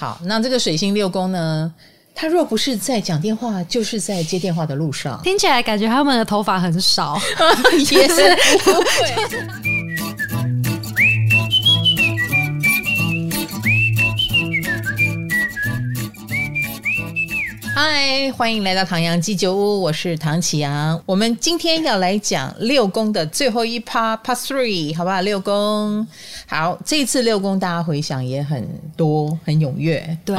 好，那这个水星六宫呢，他若不是在讲电话，就是在接电话的路上。听起来感觉他们的头发很少，也是 不会。嗨，欢迎来到唐阳鸡酒屋，我是唐启阳。我们今天要来讲六宫的最后一趴，Part Three，好不好？六宫，好，这一次六宫大家回想也很多，很踊跃。对，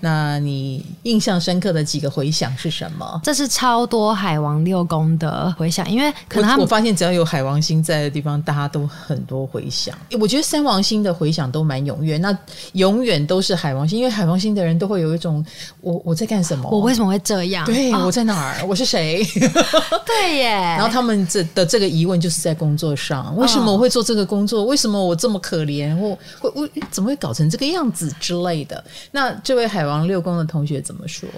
那你印象深刻的几个回想是什么？这是超多海王六宫的回想，因为可能他们我，我发现只要有海王星在的地方，大家都很多回想。我觉得三王星的回想都蛮踊跃，那永远都是海王星，因为海王星的人都会有一种我我在干什么。我为什么会这样？对，哦、我在哪儿？我是谁？对耶。然后他们这的这个疑问就是在工作上，为什么我会做这个工作？为什么我这么可怜？我我我怎么会搞成这个样子之类的？那这位海王六宫的同学怎么说？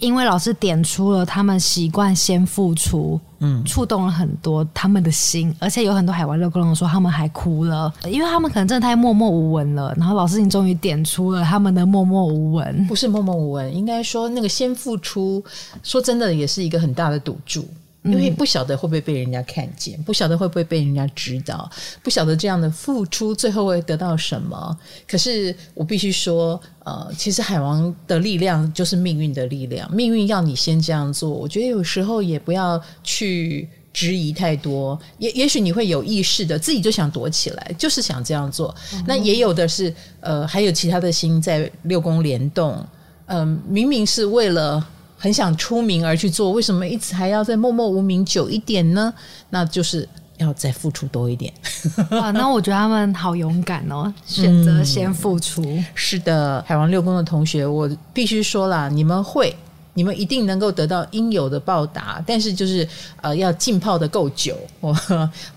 因为老师点出了他们习惯先付出，嗯，触动了很多他们的心，而且有很多海外六宫说他们还哭了，因为他们可能真的太默默无闻了。然后老师，你终于点出了他们的默默无闻，不是默默无闻，应该说那个先付出，说真的也是一个很大的赌注。因为不晓得会不会被人家看见，不晓得会不会被人家知道，不晓得这样的付出最后会得到什么。可是我必须说，呃，其实海王的力量就是命运的力量，命运要你先这样做。我觉得有时候也不要去质疑太多，也也许你会有意识的自己就想躲起来，就是想这样做。嗯、那也有的是，呃，还有其他的心在六宫联动，嗯、呃，明明是为了。很想出名而去做，为什么一直还要再默默无名久一点呢？那就是要再付出多一点。哇，那我觉得他们好勇敢哦，选择先付出。嗯，是的，海王六宫的同学，我必须说啦，你们会，你们一定能够得到应有的报答，但是就是呃，要浸泡的够久，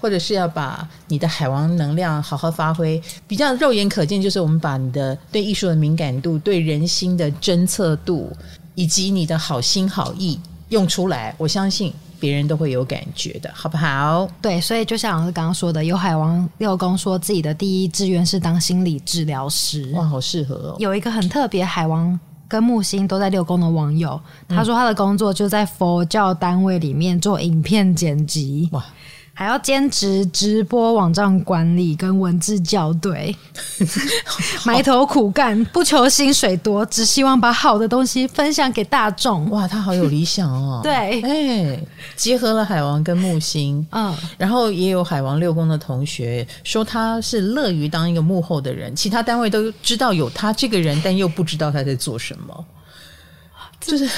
或者是要把你的海王能量好好发挥。比较肉眼可见，就是我们把你的对艺术的敏感度、对人心的侦测度。以及你的好心好意用出来，我相信别人都会有感觉的，好不好？对，所以就像老师刚刚说的，有海王六宫说自己的第一志愿是当心理治疗师，哇，好适合哦！有一个很特别，海王跟木星都在六宫的网友，他说他的工作就在佛教单位里面做影片剪辑，哇。还要兼职直播网站管理跟文字校对，埋头苦干，不求薪水多，只希望把好的东西分享给大众。哇，他好有理想哦！对，哎、欸，结合了海王跟木星，嗯，然后也有海王六宫的同学说他是乐于当一个幕后的人，其他单位都知道有他这个人，但又不知道他在做什么，就是。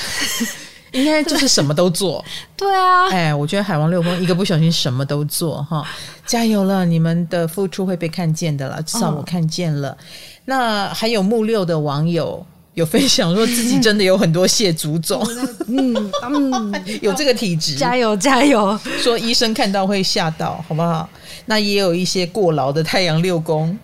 应该就是什么都做，对啊，哎，我觉得海王六宫一个不小心什么都做哈，加油了，你们的付出会被看见的了，至少我看见了。哦、那还有木六的网友有分享说自己真的有很多蟹足肿，嗯嗯，有这个体质，加油加油，说医生看到会吓到，好不好？那也有一些过劳的太阳六宫。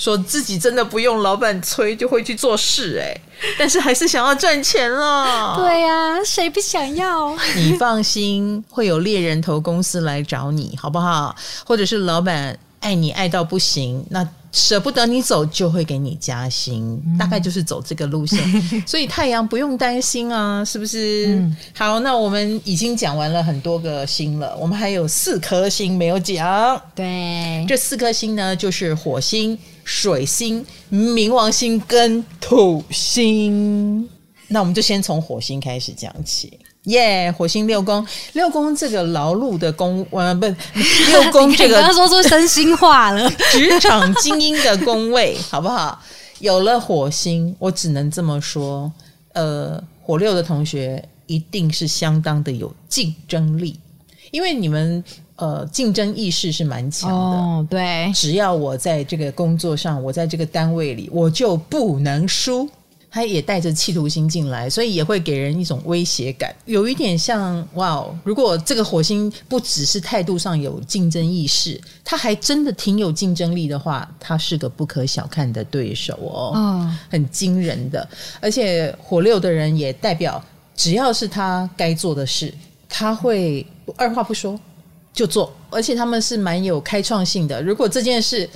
说自己真的不用老板催就会去做事哎，但是还是想要赚钱了。对呀、啊，谁不想要？你放心，会有猎人头公司来找你，好不好？或者是老板爱你爱到不行，那舍不得你走，就会给你加薪，嗯、大概就是走这个路线。所以太阳不用担心啊，是不是？嗯、好，那我们已经讲完了很多个星了，我们还有四颗星没有讲。对，这四颗星呢，就是火星。水星、冥王星跟土星，那我们就先从火星开始讲起。耶、yeah，火星六宫，六宫这个劳碌的宫，呃，不，六宫这个刚刚说出真心话了，职场精英的宫位，好不好？有了火星，我只能这么说，呃，火六的同学一定是相当的有竞争力，因为你们。呃，竞争意识是蛮强的。哦，对，只要我在这个工作上，我在这个单位里，我就不能输。他也带着企图心进来，所以也会给人一种威胁感，有一点像哇哦！如果这个火星不只是态度上有竞争意识，他还真的挺有竞争力的话，他是个不可小看的对手哦，哦很惊人的。而且火六的人也代表，只要是他该做的事，他会二话不说。就做，而且他们是蛮有开创性的。如果这件事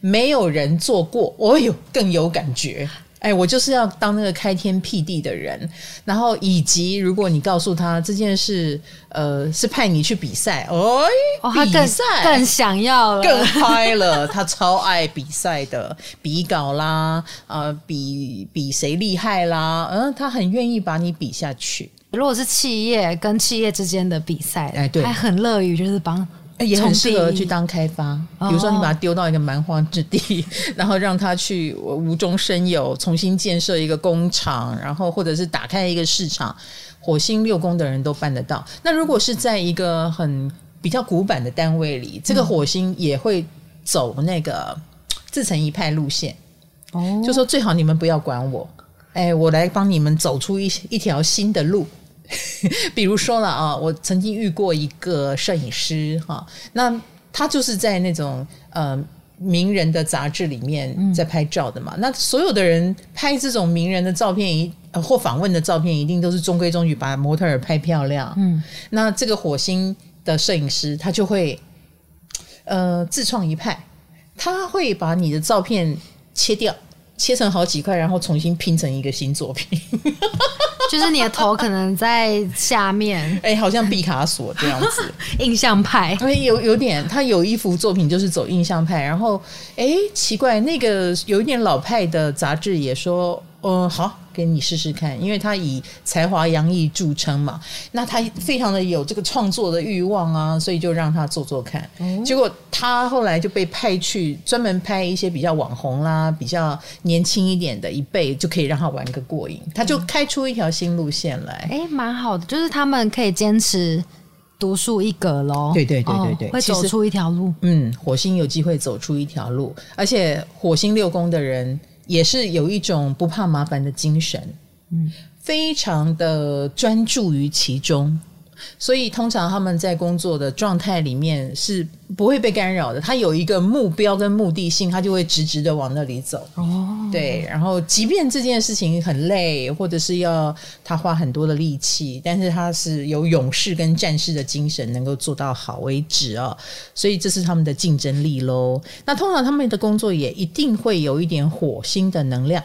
没有人做过，哦哟，更有感觉。哎，我就是要当那个开天辟地的人，然后以及如果你告诉他这件事，呃，是派你去比赛，哎，哦，比赛更，更想要了，更嗨了，他超爱比赛的，比稿啦，呃，比比谁厉害啦，嗯、呃，他很愿意把你比下去。如果是企业跟企业之间的比赛，哎，对，还很乐于就是帮。也很适合去当开发，比如说你把它丢到一个蛮荒之地，哦、然后让他去无中生有，重新建设一个工厂，然后或者是打开一个市场，火星六宫的人都办得到。那如果是在一个很比较古板的单位里，这个火星也会走那个自成一派路线。哦，就说最好你们不要管我，哎，我来帮你们走出一一条新的路。比如说了啊，我曾经遇过一个摄影师哈，那他就是在那种呃名人的杂志里面在拍照的嘛。那所有的人拍这种名人的照片一或访问的照片，一定都是中规中矩，把模特儿拍漂亮。嗯，那这个火星的摄影师他就会呃自创一派，他会把你的照片切掉。切成好几块，然后重新拼成一个新作品。就是你的头可能在下面，哎、欸，好像毕卡索这样子，印象派。哎，有有点，他有一幅作品就是走印象派。然后，哎、欸，奇怪，那个有一点老派的杂志也说，嗯，好。给你试试看，因为他以才华洋溢著称嘛，那他非常的有这个创作的欲望啊，所以就让他做做看。嗯、结果他后来就被派去专门拍一些比较网红啦、比较年轻一点的一辈，就可以让他玩个过瘾。他就开出一条新路线来，哎、嗯，蛮好的，就是他们可以坚持独树一格喽。对对对对对，哦、会走出一条路。嗯，火星有机会走出一条路，而且火星六宫的人。也是有一种不怕麻烦的精神，嗯，非常的专注于其中，所以通常他们在工作的状态里面是不会被干扰的。他有一个目标跟目的性，他就会直直的往那里走。哦，对，然后即便这件事情很累，或者是要他花很多的力气，但是他是有勇士跟战士的精神，能够做到好为止哦。所以这是他们的竞争力喽。那通常他们的工作也一定会有一点火星的能量，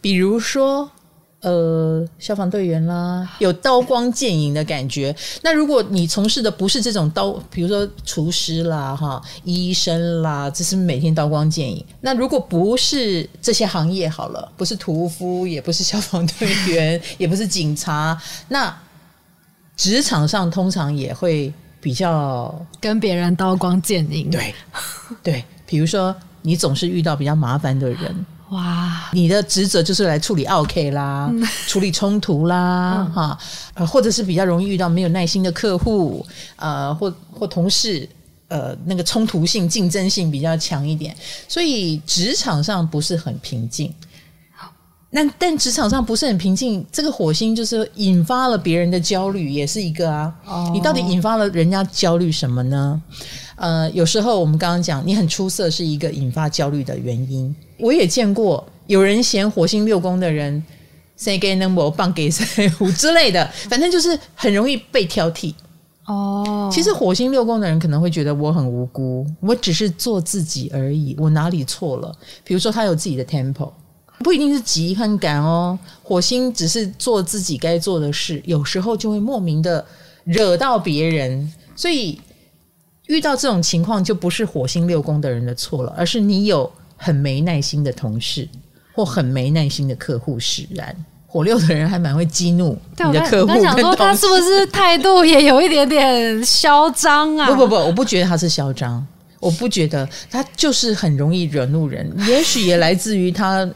比如说。呃，消防队员啦，有刀光剑影的感觉。那如果你从事的不是这种刀，比如说厨师啦、哈医生啦，这是每天刀光剑影。那如果不是这些行业好了，不是屠夫，也不是消防队员，也不是警察，那职场上通常也会比较跟别人刀光剑影。对对，比如说你总是遇到比较麻烦的人。哇，你的职责就是来处理 OK 啦，嗯、处理冲突啦，哈、嗯，或者是比较容易遇到没有耐心的客户，呃，或或同事，呃，那个冲突性、竞争性比较强一点，所以职场上不是很平静。那但职场上不是很平静，这个火星就是引发了别人的焦虑，也是一个啊。哦、你到底引发了人家焦虑什么呢？呃，有时候我们刚刚讲，你很出色是一个引发焦虑的原因。我也见过有人嫌火星六宫的人谁给能我棒给谁之类的，反正就是很容易被挑剔。哦，其实火星六宫的人可能会觉得我很无辜，我只是做自己而已，我哪里错了？比如说他有自己的 temple，不一定是急和赶哦。火星只是做自己该做的事，有时候就会莫名的惹到别人，所以。遇到这种情况，就不是火星六宫的人的错了，而是你有很没耐心的同事或很没耐心的客户使然。火六的人还蛮会激怒你的客户。我想说，他是不是 态度也有一点点嚣张啊？不不不，我不觉得他是嚣张，我不觉得他就是很容易惹怒人。也许也来自于他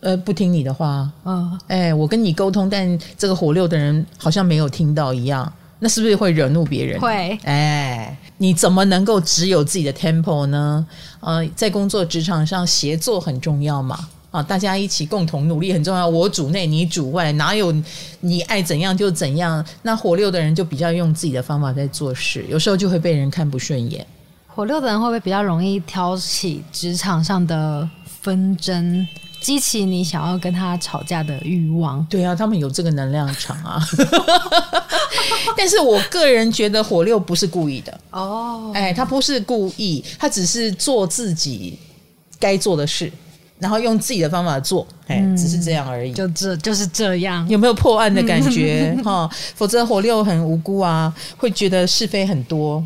呃不听你的话。嗯，哎，我跟你沟通，但这个火六的人好像没有听到一样。那是不是会惹怒别人？会，哎，你怎么能够只有自己的 tempo 呢？呃，在工作职场上，协作很重要嘛，啊，大家一起共同努力很重要。我主内，你主外，哪有你爱怎样就怎样？那火六的人就比较用自己的方法在做事，有时候就会被人看不顺眼。火六的人会不会比较容易挑起职场上的纷争？激起你想要跟他吵架的欲望？对啊，他们有这个能量场啊。但是我个人觉得火六不是故意的哦，哎，他不是故意，他只是做自己该做的事。然后用自己的方法做，哎，只是这样而已。就这就是这样，有没有破案的感觉？哈，否则火六很无辜啊，会觉得是非很多。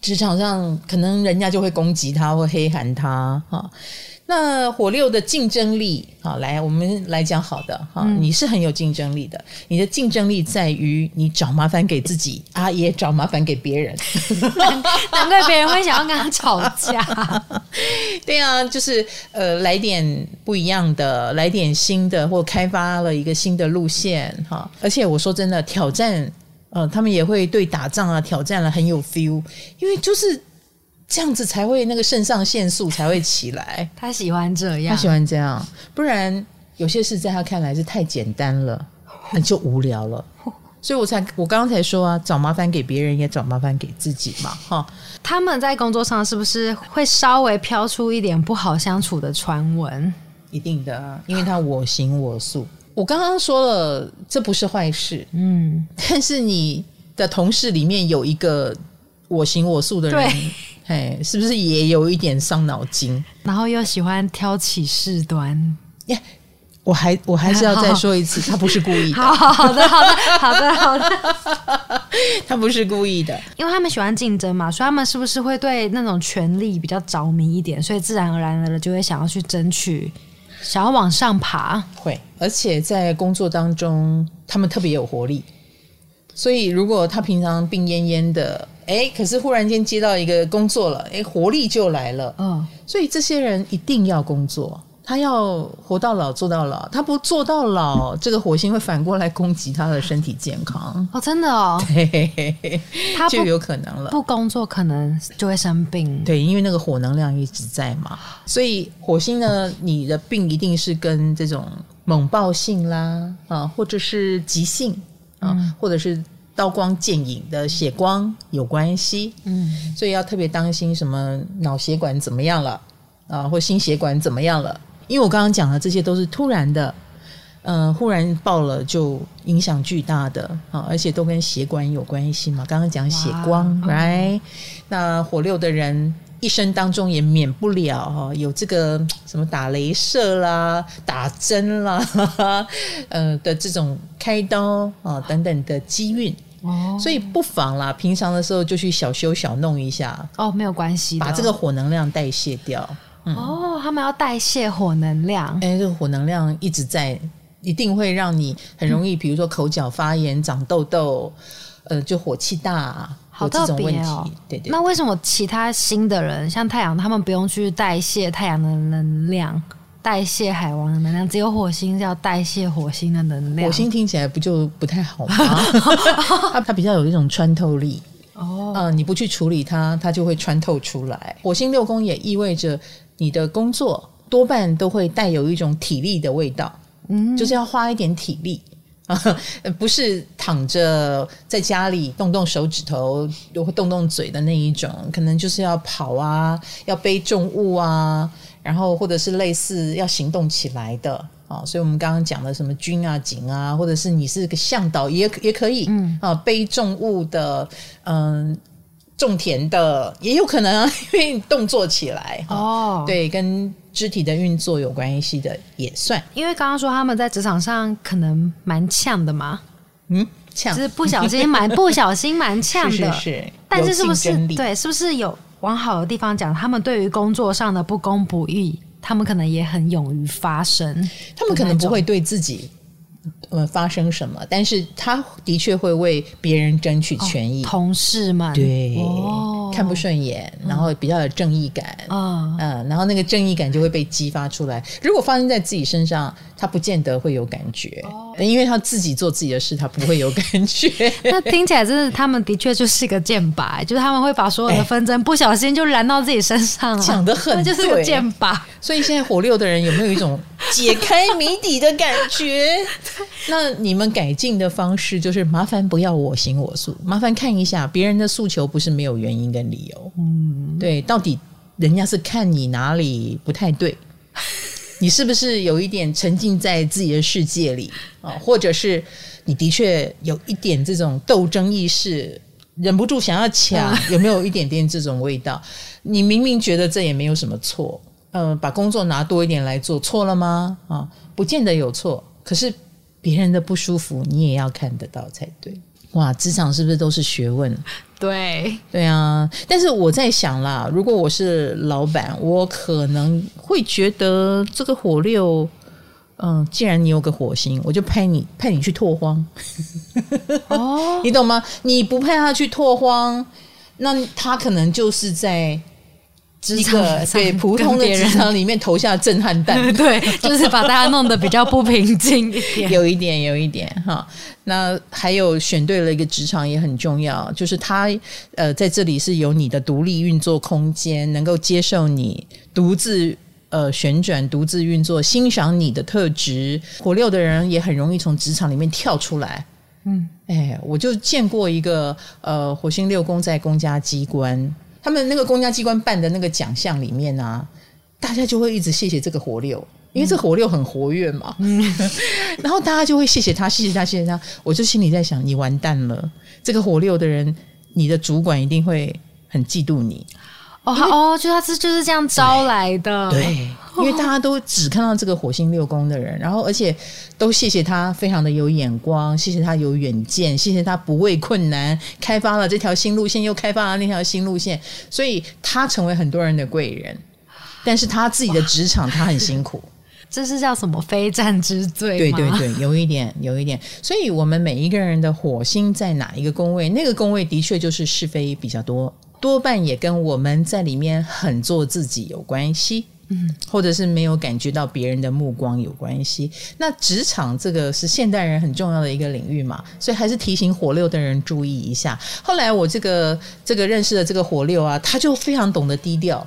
职场上可能人家就会攻击他或黑喊他哈。那火六的竞争力，好，来我们来讲好的哈，嗯、你是很有竞争力的。你的竞争力在于你找麻烦给自己啊，也找麻烦给别人。难怪别人会想要跟他吵架。对啊，就是呃，来点不一样的，来点新的，或开发了一个新的路线哈。而且我说真的，挑战。呃，他们也会对打仗啊、挑战了很有 feel，因为就是这样子才会那个肾上腺素才会起来。他喜欢这样，他喜欢这样，不然有些事在他看来是太简单了，那就无聊了。所以我才我刚刚才说啊，找麻烦给别人也找麻烦给自己嘛，哈。他们在工作上是不是会稍微飘出一点不好相处的传闻？一定的，因为他我行我素。我刚刚说了，这不是坏事，嗯，但是你的同事里面有一个我行我素的人，对，哎，是不是也有一点伤脑筋？然后又喜欢挑起事端，耶！我还我还是要再说一次，他不是故意的。好好的，好的，好的，好的，他不是故意的，因为他们喜欢竞争嘛，所以他们是不是会对那种权力比较着迷一点？所以自然而然的就会想要去争取。想要往上爬，会，而且在工作当中，他们特别有活力。所以，如果他平常病恹恹的，哎，可是忽然间接到一个工作了，哎，活力就来了。嗯，所以这些人一定要工作。他要活到老做到老，他不做到老，这个火星会反过来攻击他的身体健康。哦，真的哦，对，他就有可能了。不工作可能就会生病。对，因为那个火能量一直在嘛，所以火星呢，你的病一定是跟这种猛暴性啦，啊，或者是急性啊，嗯、或者是刀光剑影的血光有关系。嗯，所以要特别当心什么脑血管怎么样了啊，或心血管怎么样了。因为我刚刚讲的这些都是突然的，嗯、呃，忽然爆了就影响巨大的啊，而且都跟血管有关系嘛。刚刚讲血光哇，right？、嗯、那火六的人一生当中也免不了哈，有这个什么打镭射啦、打针啦，呃的这种开刀啊等等的机运哦，所以不妨啦，平常的时候就去小修小弄一下哦，没有关系，把这个火能量代谢掉。嗯、哦，他们要代谢火能量。哎，这个火能量一直在，一定会让你很容易，嗯、比如说口角发炎、长痘痘，呃，就火气大，好特别哦。对对。那为什么其他星的人，像太阳，他们不用去代谢太阳的能量，代谢海王的能量，只有火星是要代谢火星的能量？火星听起来不就不太好吗？它它比较有一种穿透力。哦，嗯，你不去处理它，它就会穿透出来。火星六宫也意味着。你的工作多半都会带有一种体力的味道，嗯，就是要花一点体力啊，不是躺着在家里动动手指头，又会动动嘴的那一种，可能就是要跑啊，要背重物啊，然后或者是类似要行动起来的啊。所以我们刚刚讲的什么军啊、警啊，或者是你是个向导也也可以，嗯啊，背重物的，嗯。种田的也有可能啊，因为动作起来哦，对，跟肢体的运作有关系的也算。因为刚刚说他们在职场上可能蛮呛的嘛，嗯，呛，就是不小心蛮不小心蛮呛的，是，是是。但是是不是对？是不是有往好的地方讲？他们对于工作上的不公不义，他们可能也很勇于发声。他们可能不会对自己。呃，发生什么？但是他的确会为别人争取权益。哦、同事们对，哦、看不顺眼，然后比较有正义感。嗯，嗯，然后那个正义感就会被激发出来。如果发生在自己身上，他不见得会有感觉，哦、因为他自己做自己的事，他不会有感觉。那听起来真的，他们的确就是一个箭靶，就是他们会把所有的纷争不小心就燃到自己身上了。讲得很对，就是个剑拔。所以现在火六的人有没有一种解开谜底的感觉？那你们改进的方式就是麻烦不要我行我素，麻烦看一下别人的诉求不是没有原因跟理由。嗯，对，到底人家是看你哪里不太对？你是不是有一点沉浸在自己的世界里啊？或者是你的确有一点这种斗争意识，忍不住想要抢？有没有一点点这种味道？你明明觉得这也没有什么错，呃，把工作拿多一点来做，错了吗？啊，不见得有错，可是别人的不舒服，你也要看得到才对。哇，职场是不是都是学问？对，对啊。但是我在想啦，如果我是老板，我可能会觉得这个火六，嗯，既然你有个火星，我就派你派你去拓荒。哦，你懂吗？你不派他去拓荒，那他可能就是在。一个对普通的职场里面投下震撼弹，对，就是把大家弄得比较不平静一点，有一点，有一点哈。那还有选对了一个职场也很重要，就是他呃在这里是有你的独立运作空间，能够接受你独自呃旋转、独自运作，欣赏你的特质。火六的人也很容易从职场里面跳出来。嗯，哎，我就见过一个呃火星六宫在公家机关。他们那个公家机关办的那个奖项里面啊，大家就会一直谢谢这个火六，因为这火六很活跃嘛。嗯，然后大家就会谢谢他，谢谢他，谢谢他。我就心里在想，你完蛋了，这个火六的人，你的主管一定会很嫉妒你。哦哦，就他是就是这样招来的，对。对因为大家都只看到这个火星六宫的人，然后而且都谢谢他非常的有眼光，谢谢他有远见，谢谢他不畏困难，开发了这条新路线，又开发了那条新路线，所以他成为很多人的贵人。但是他自己的职场他很辛苦，这是叫什么非战之罪？对对对，有一点有一点。所以我们每一个人的火星在哪一个宫位，那个宫位的确就是是非比较多，多半也跟我们在里面很做自己有关系。嗯，或者是没有感觉到别人的目光有关系。那职场这个是现代人很重要的一个领域嘛，所以还是提醒火六的人注意一下。后来我这个这个认识的这个火六啊，他就非常懂得低调，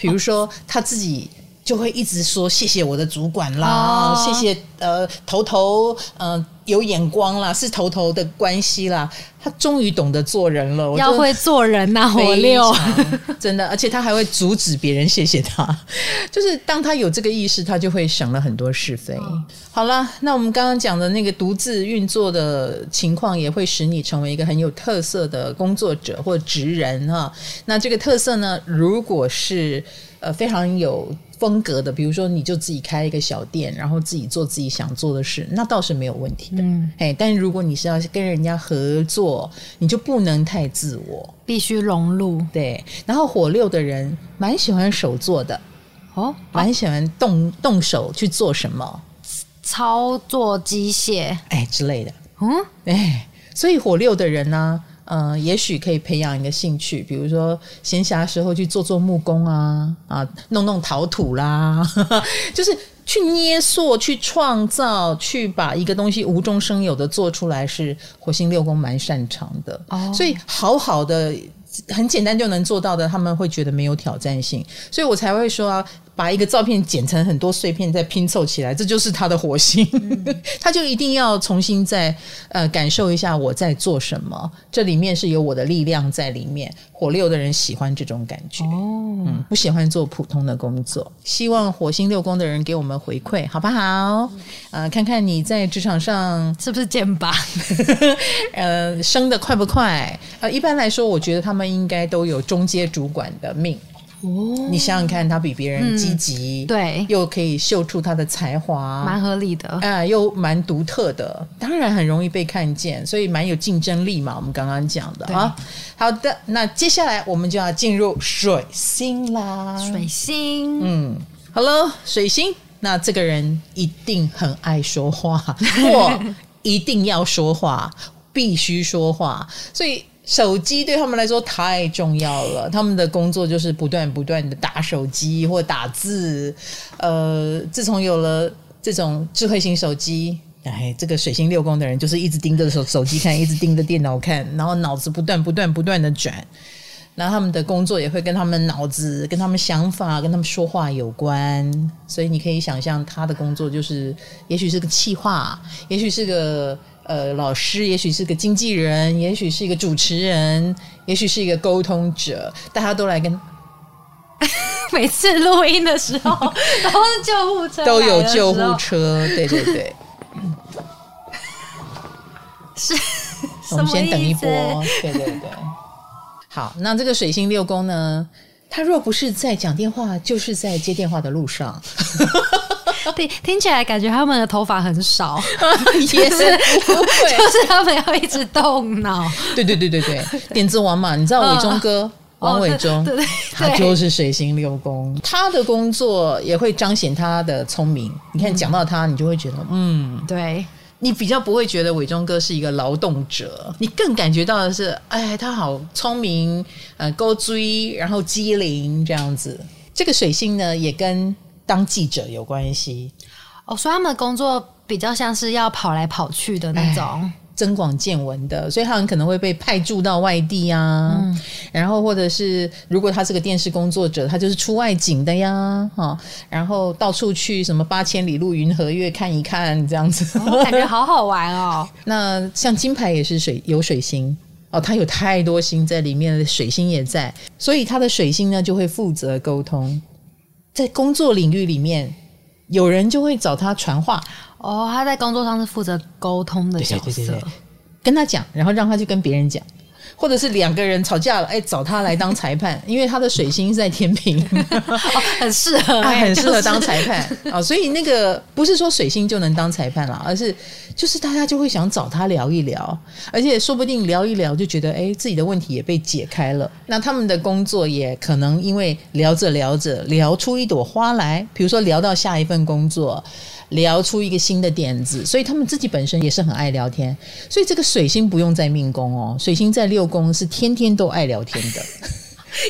比如说他自己就会一直说谢谢我的主管啦，哦、谢谢呃头头呃。有眼光啦，是头头的关系啦。他终于懂得做人了，要会做人呐、啊，火 六真的，而且他还会阻止别人谢谢他。就是当他有这个意识，他就会省了很多是非。哦、好了，那我们刚刚讲的那个独自运作的情况，也会使你成为一个很有特色的工作者或职人哈。那这个特色呢，如果是呃非常有。风格的，比如说你就自己开一个小店，然后自己做自己想做的事，那倒是没有问题的。嗯，哎，但如果你是要跟人家合作，你就不能太自我，必须融入。对，然后火六的人蛮喜欢手做的，哦，蛮喜欢动动手去做什么，操作机械哎之类的。嗯，哎，所以火六的人呢。嗯，也许可以培养一个兴趣，比如说闲暇时候去做做木工啊，啊，弄弄陶土啦，呵 呵就是去捏塑、去创造、去把一个东西无中生有的做出来，是火星六宫蛮擅长的。哦，所以好好的、很简单就能做到的，他们会觉得没有挑战性，所以我才会说啊。把一个照片剪成很多碎片再拼凑起来，这就是他的火星。嗯、他就一定要重新再呃感受一下我在做什么，这里面是有我的力量在里面。火六的人喜欢这种感觉，哦、嗯，不喜欢做普通的工作。希望火星六宫的人给我们回馈，好不好？呃，看看你在职场上是不是剑拔，呃，升得快不快？呃，一般来说，我觉得他们应该都有中阶主管的命。哦，你想想看，他比别人积极，嗯，对，又可以秀出他的才华，蛮合理的，啊、呃，又蛮独特的，当然很容易被看见，所以蛮有竞争力嘛。我们刚刚讲的啊，好的，那接下来我们就要进入水星啦。水星，嗯，好了，水星，那这个人一定很爱说话，或一定要说话，必须说话，所以。手机对他们来说太重要了，他们的工作就是不断不断的打手机或打字。呃，自从有了这种智慧型手机，哎，这个水星六宫的人就是一直盯着手手机看，一直盯着电脑看，然后脑子不断不断不断的转。然后他们的工作也会跟他们脑子、跟他们想法、跟他们说话有关。所以你可以想象，他的工作就是，也许是个企划，也许是个。呃，老师也许是个经纪人，也许是一个主持人，也许是一个沟通者，大家都来跟。每次录音的时候 都是救护车，都有救护车，对对对。是，我们先等一波，对对对。好，那这个水星六宫呢？他若不是在讲电话，就是在接电话的路上。听听起来感觉他们的头发很少，也是就是他们要一直动脑。对对对对对，点 子王嘛，你知道伟忠哥、哦、王伟忠，对他就是水星六宫，他的工作也会彰显他的聪明。你看讲到他，你就会觉得，嗯，对。你比较不会觉得伟忠哥是一个劳动者，你更感觉到的是，哎，他好聪明，呃，高追，然后机灵这样子。这个水星呢，也跟当记者有关系哦，所以他们的工作比较像是要跑来跑去的那种。增广见闻的，所以他很可能会被派驻到外地啊，嗯、然后或者是如果他是个电视工作者，他就是出外景的呀，哈，然后到处去什么八千里路云和月看一看这样子，哦、感觉好好玩哦。那像金牌也是水有水星哦，他有太多星在里面，水星也在，所以他的水星呢就会负责沟通，在工作领域里面，有人就会找他传话。哦，他在工作上是负责沟通的角色，对对对对，跟他讲，然后让他去跟别人讲，或者是两个人吵架了，哎，找他来当裁判，因为他的水星是在天平，哦，很适合，啊，很适合当裁判啊，就 是哦，所以那个不是说水星就能当裁判了，而是就是大家就会想找他聊一聊，而且说不定聊一聊就觉得哎，自己的问题也被解开了，那他们的工作也可能因为聊着聊着聊出一朵花来，比如说聊到下一份工作。聊出一个新的点子，所以他们自己本身也是很爱聊天。所以这个水星不用在命宫哦，水星在六宫是天天都爱聊天的。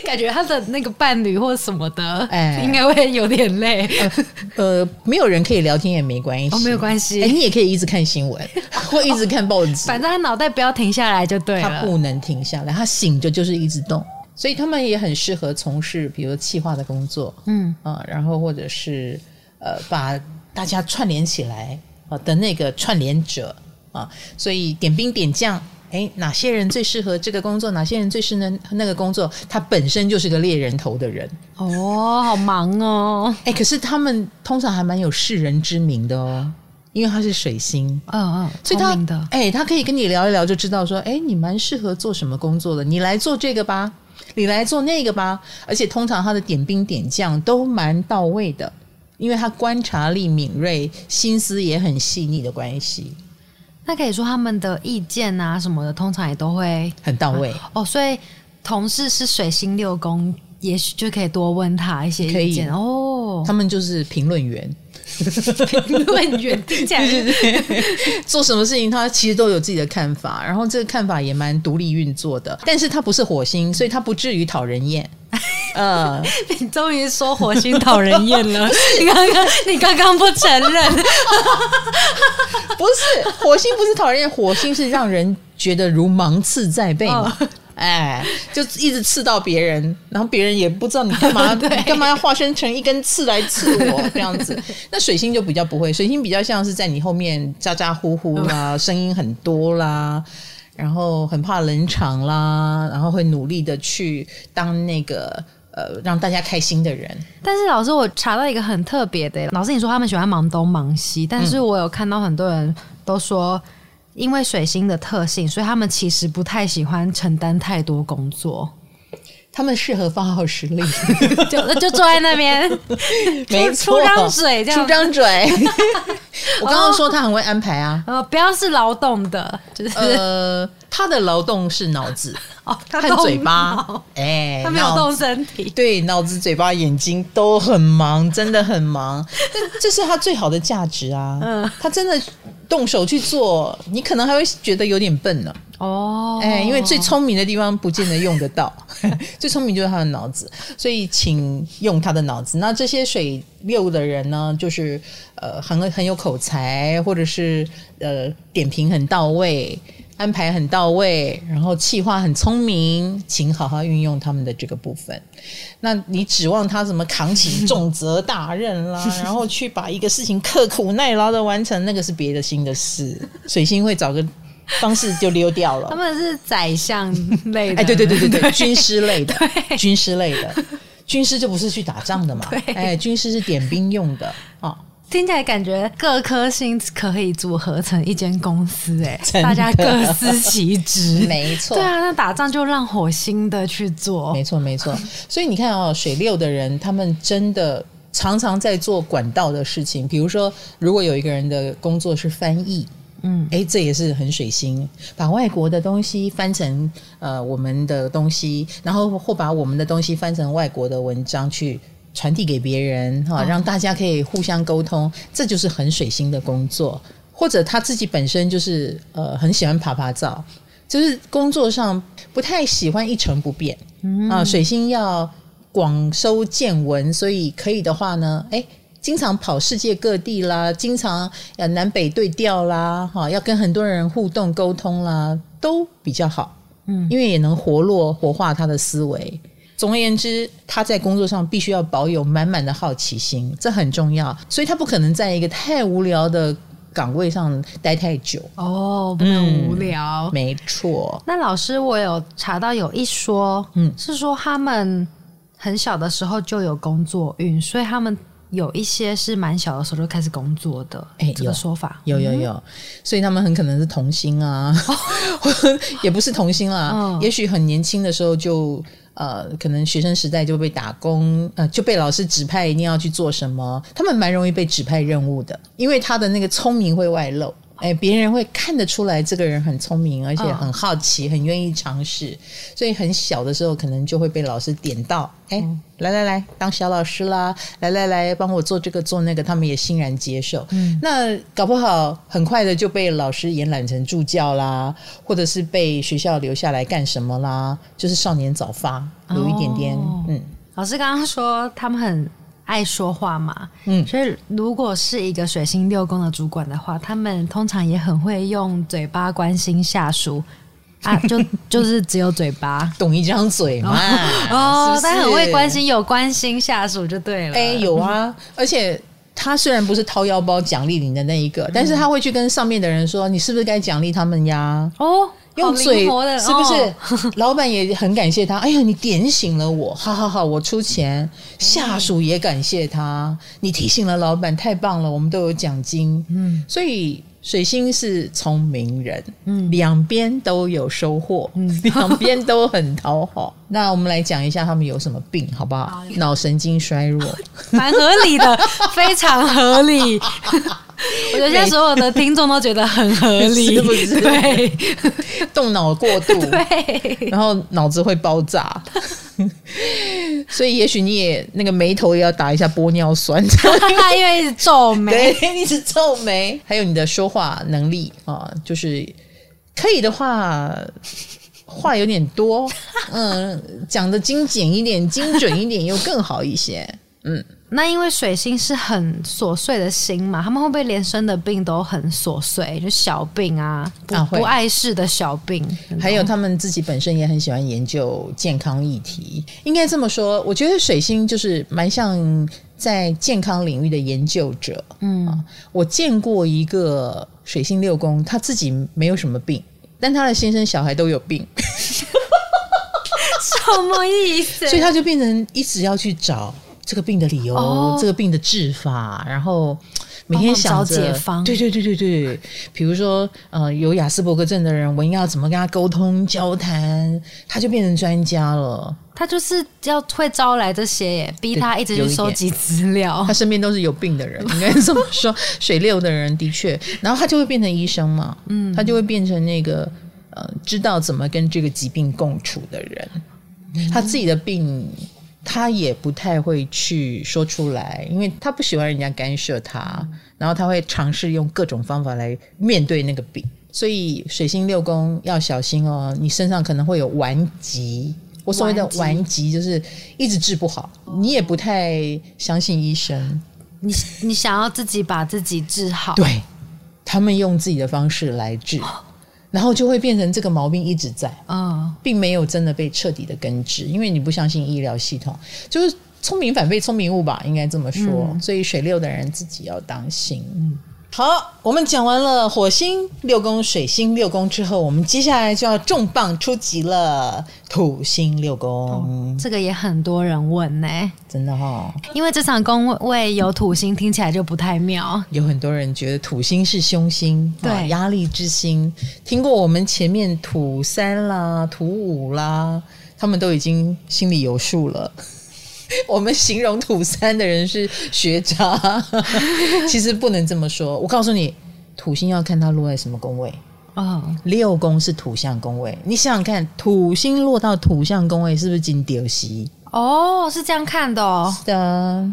感觉他的那个伴侣或什么的，哎，应该会有点累。呃，呃，没有人可以聊天也没关系，哦，没有关系。哎，你也可以一直看新闻，或一直看报纸，反正他脑袋不要停下来就对了。他不能停下来，他醒着就是一直动。所以他们也很适合从事，比如企划的工作，嗯啊，然后或者是呃把。大家串联起来啊的那个串联者啊，所以点兵点将，哎，哪些人最适合这个工作？哪些人最适合那个工作？他本身就是个猎人头的人哦，好忙哦。哎，可是他们通常还蛮有世人之名的哦，因为他是水星，嗯嗯，所以他哎，他可以跟你聊一聊，就知道说，哎，你蛮适合做什么工作的，你来做这个吧，你来做那个吧。而且通常他的点兵点将都蛮到位的。因为他观察力敏锐，心思也很细腻的关系，那可以说他们的意见啊什么的，通常也都会很到位哦。所以同事是水星六宫，也许就可以多问他一些意见哦。他们就是评论员，评论员听起来对对对，做什么事情他其实都有自己的看法，然后这个看法也蛮独立运作的。但是他不是火星，所以他不至于讨人厌。嗯，你终于说火星讨人厌了。你刚刚你刚刚不承认，不是火星不是讨人厌，火星是让人觉得如芒刺在背嘛。哦、哎，就一直刺到别人，然后别人也不知道你干嘛，你干嘛要化身成一根刺来刺我这样子。那水星就比较不会，水星比较像是在你后面咋咋呼呼啦，声音很多啦。然后很怕冷场啦，然后会努力的去当那个呃让大家开心的人。但是老师，我查到一个很特别的，老师你说他们喜欢忙东忙西，但是我有看到很多人都说，因为水星的特性，所以他们其实不太喜欢承担太多工作。他们适合发号施令，就就坐在那边，没错，出张嘴，这样。出张嘴。我刚刚说他很会安排啊，呃，不要是劳动的，就是。呃，他的劳动是脑子。哦，他和嘴巴，哎，他没有动身体，对，脑子、嘴巴、眼睛都很忙，真的很忙，这这是他最好的价值啊。嗯，他真的动手去做，你可能还会觉得有点笨呢。哦，哎，因为最聪明的地方不见得用得到，最聪明就是他的脑子，所以请用他的脑子。那这些水六的人呢，就是呃很很有口才，或者是呃点评很到位，安排很到位，然后企划很聪明，请好好运用他们的这个部分。那你指望他怎么扛起重责大任啦，然后去把一个事情刻苦耐劳的完成，那个是别的新的事。水星会找个。方式就溜掉了。他们是宰相类的，哎，对对对对 对，军师类的，军师类的，军师就不是去打仗的嘛，哎，军师是点兵用的啊。听起来感觉各颗星可以组合成一间公司，哎，大家各司其职，没错。对啊，那打仗就让火星的去做，没错没错。所以你看哦，水六的人，他们真的常常在做管道的事情。比如说，如果有一个人的工作是翻译，嗯，哎，这也是很水星，把外国的东西翻成呃我们的东西，然后或把我们的东西翻成外国的文章去。传递给别人哈，让大家可以互相沟通，这就是很水星的工作。或者他自己本身就是呃很喜欢爬爬照，就是工作上不太喜欢一成不变啊。水星要广收见闻，所以可以的话呢，哎，经常跑世界各地啦，经常呃南北对调啦，哈，要跟很多人互动沟通啦，都比较好。嗯，因为也能活络活化他的思维。总而言之，他在工作上必须要保有满满的好奇心，这很重要。所以他不可能在一个太无聊的岗位上待太久。哦，不能无聊。嗯，没错。那老师，我有查到有一说，嗯，是说他们很小的时候就有工作运，所以他们有一些是蛮小的时候就开始工作的。哎，这个说法有有有，有，所以他们很可能是童星啊，哦、也不是童星啦，嗯、也许很年轻的时候就。呃，可能学生时代就被打工，呃，就被老师指派一定要去做什么。他们蛮容易被指派任务的，因为他的那个聪明会外露。哎，别人会看得出来这个人很聪明，而且很好奇，很愿意尝试，所以很小的时候可能就会被老师点到，哎，来来来，当小老师啦，来来来，帮我做这个做那个，他们也欣然接受。嗯，那搞不好很快的就被老师延揽成助教啦，或者是被学校留下来干什么啦，就是少年早发，有一点点。哦、嗯，老师刚刚说他们很。爱说话嘛，嗯，所以如果是一个水星六宫的主管的话，他们通常也很会用嘴巴关心下属。啊，就 就是只有嘴巴，懂一张嘴嘛，哦，他很会关心，有关心下属就对了，哎，有啊，而且他虽然不是掏腰包奖励你的那一个，但是他会去跟上面的人说，你是不是该奖励他们呀？哦。用嘴是不是？哦、老板也很感谢他。哎呀，你点醒了我，好好好，我出钱。下属也感谢他，你提醒了老板，太棒了，我们都有奖金。嗯，所以水星是聪明人，嗯，两边都有收获，嗯，两边都很讨好。那我们来讲一下他们有什么病，好不好？好，脑神经衰弱，蛮合理的，非常合理。我觉得现在所有的听众都觉得很合理，是不是？对，动脑过度，对，然后脑子会爆炸，所以也许你也那个眉头也要打一下玻尿酸，因为一直皱眉，对，一直皱眉。还有你的说话能力啊，就是可以的话，话有点多，嗯，讲的精简一点、精准一点又更好一些，嗯。那因为水星是很琐碎的星嘛，他们会不会连生的病都很琐碎，就小病啊，不啊不碍事的小病。还有他们自己本身也很喜欢研究健康议题，应该这么说。我觉得水星就是蛮像在健康领域的研究者。嗯，我见过一个水星六宫，他自己没有什么病，但他的先生小孩都有病，什么意思？所以他就变成一直要去找。这个病的理由，哦、这个病的治法，然后每天想着，解方对对对对对，比如说呃，有雅斯伯格症的人，我应该要怎么跟他沟通交谈，他就变成专家了。他就是要会招来这些耶，逼他一直去收集资料。他身边都是有病的人，应该这么说。水六的人的确，然后他就会变成医生嘛，嗯，他就会变成那个呃，知道怎么跟这个疾病共处的人，嗯、他自己的病。他也不太会去说出来，因为他不喜欢人家干涉他，然后他会尝试用各种方法来面对那个病。所以水星六宫要小心哦，你身上可能会有顽疾。我所谓的顽疾就是一直治不好，你也不太相信医生，你你想要自己把自己治好，对，他们用自己的方式来治。然后就会变成这个毛病一直在啊，并没有真的被彻底的根治，因为你不相信医疗系统，就是聪明反被聪明误吧，应该这么说。所以水六的人自己要当心。好，我们讲完了火星六宫、水星六宫之后，我们接下来就要重磅出击了。土星六宫、哦，这个也很多人问呢、欸，真的哈、哦。因为这场宫位有土星，听起来就不太妙。有很多人觉得土星是凶星，对，哦、压力之星。听过我们前面土三啦、土五啦，他们都已经心里有数了。我们形容土三的人是学渣，其实不能这么说。我告诉你，土星要看它落在什么宫位哦。六宫是土象宫位，你想想看，土星落到土象宫位是不是金丢西？哦，是这样看的哦。是的，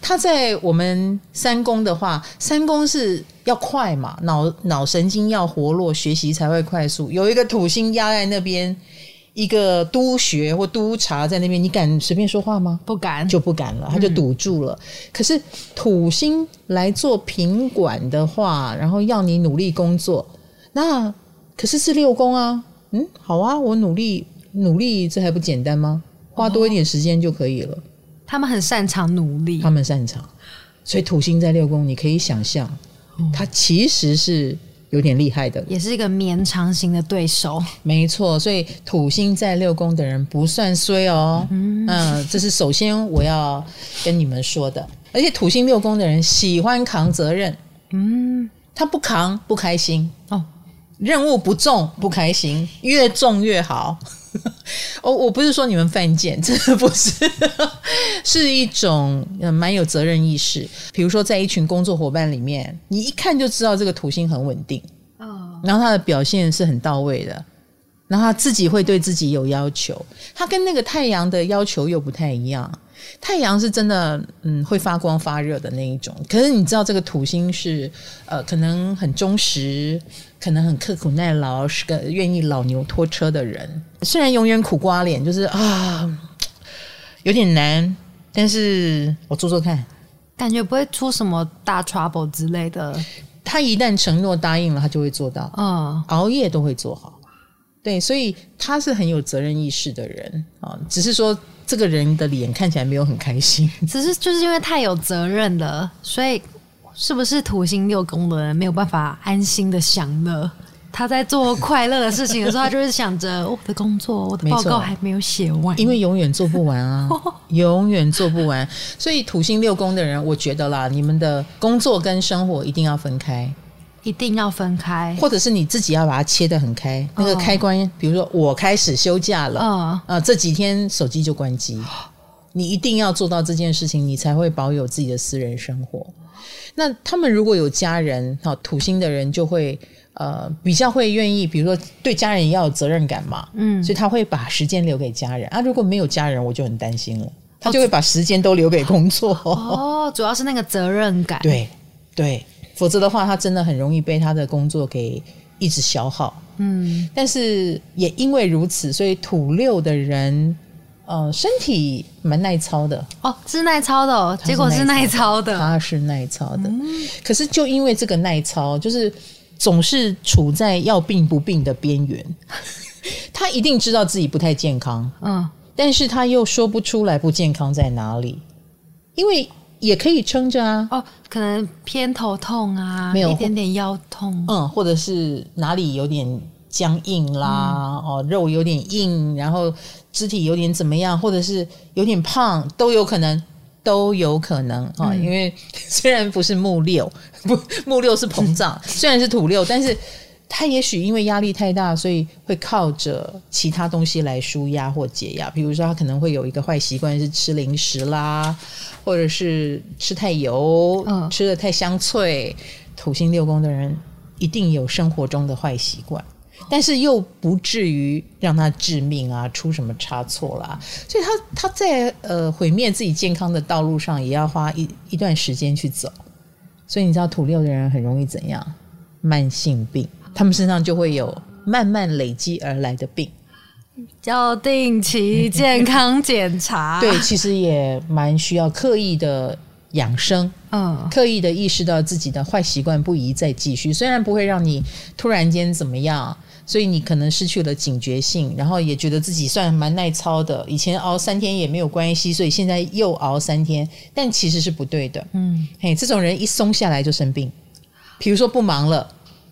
它在我们三宫的话，三宫是要快嘛，脑脑神经要活络，学习才会快速。有一个土星压在那边。一个督学或督察在那边，你敢随便说话吗？不敢，就不敢了，他就堵住了。嗯、可是土星来做品管的话，然后要你努力工作，那可是是六宫啊。嗯，好啊，我努力努力，这还不简单吗？花多一点时间就可以了。他们很擅长努力，他们擅长，所以土星在六宫，你可以想象，他其实是。有点厉害的，也是一个绵长型的对手。没错，所以土星在六宫的人不算衰哦。嗯，嗯，这是首先我要跟你们说的。而且土星六宫的人喜欢扛责任。嗯，他不扛不开心哦。任务不重不开心，越重越好。哦，我不是说你们犯贱，真的不是，是一种蛮有责任意识。比如说，在一群工作伙伴里面，你一看就知道这个土星很稳定，然后他的表现是很到位的，然后他自己会对自己有要求，他跟那个太阳的要求又不太一样。太阳是真的，嗯，会发光发热的那一种。可是你知道，这个土星是，呃，可能很忠实，可能很刻苦耐劳，是个愿意老牛拖车的人。虽然永远苦瓜脸，就是啊，有点难，但是我做做看，感觉不会出什么大 trouble 之类的。他一旦承诺答应了，他就会做到。嗯，熬夜都会做好。对，所以他是很有责任意识的人啊，只是说。这个人的脸看起来没有很开心，只是就是因为太有责任了，所以是不是土星六宫的人没有办法安心的享乐？他在做快乐的事情的时候，他就是想着我的工作，我的报告还没有写完，因为永远做不完啊，永远做不完。所以土星六宫的人，我觉得啦，你们的工作跟生活一定要分开。一定要分开，或者是你自己要把它切得很开。那个开关，哦、比如说我开始休假了，啊、哦，这几天手机就关机。你一定要做到这件事情，你才会保有自己的私人生活。那他们如果有家人，哈，土星的人就会呃比较会愿意，比如说对家人也要有责任感嘛，嗯，所以他会把时间留给家人啊。如果没有家人，我就很担心了，他就会把时间都留给工作。哦，主要是那个责任感，对对。否则的话，他真的很容易被他的工作给一直消耗。嗯，但是也因为如此，所以土六的人，呃，身体蛮耐操的。哦，是耐操的哦，结果是耐操的，他是耐操的。嗯，可是就因为这个耐操，就是总是处在要病不病的边缘。他一定知道自己不太健康，嗯，但是他又说不出来不健康在哪里，因为。也可以撑着啊，哦，可能偏头痛啊，没有一点点腰痛，嗯，或者是哪里有点僵硬啦，嗯、哦，肉有点硬，然后肢体有点怎么样，或者是有点胖，都有可能，都有可能。啊。因为虽然不是木六，不木六是膨胀，虽然是土六，但是他也许因为压力太大，所以会靠着其他东西来舒压或解压。比如说，他可能会有一个坏习惯是吃零食啦。或者是吃太油，嗯，吃的太香脆，土星六宫的人一定有生活中的坏习惯，但是又不至于让他致命啊，出什么差错啦。所以他他在呃毁灭自己健康的道路上，也要花一一段时间去走。所以你知道土六的人很容易怎样？慢性病，他们身上就会有慢慢累积而来的病。要定期健康检查，对，其实也蛮需要刻意的养生，嗯，刻意的意识到自己的坏习惯不宜再继续。虽然不会让你突然间怎么样，所以你可能失去了警觉性，然后也觉得自己算蛮耐操的，以前熬三天也没有关系，所以现在又熬三天，但其实是不对的。嗯，嘿，这种人一松下来就生病。比如说不忙了，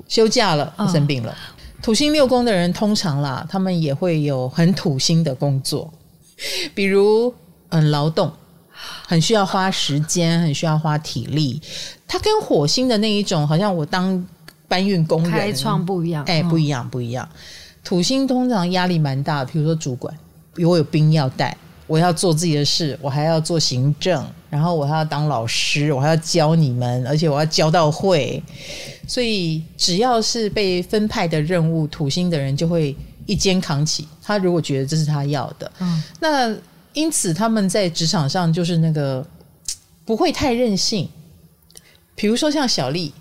休假了，生病了。哦、土星六宫的人通常啦，他们也会有很土星的工作，比如嗯劳动，很需要花时间，很需要花体力。他跟火星的那一种，好像我当搬运工人，开创不一样，哎，不一样，不一样。土星通常压力蛮大的，比如说主管，比如我有兵要带。我要做自己的事，我还要做行政，然后我还要当老师，我还要教你们，而且我要教到会。所以只要是被分派的任务，土星的人就会一肩扛起。他如果觉得这是他要的，嗯，那因此他们在职场上就是那个不会太任性。比如说像小丽，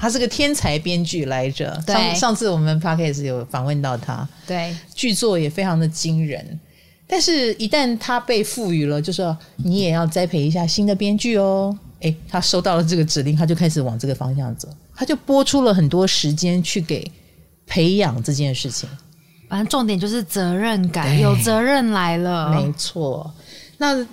她是个天才编剧来着。上上次我们 Podcast 有访问到她，对，剧作也非常的惊人。但是，一旦他被赋予了，就说你也要栽培一下新的编剧哦。诶，他收到了这个指令，他就开始往这个方向走，他就拨出了很多时间去给培养这件事情。反正重点就是责任感，有责任来了，没错。那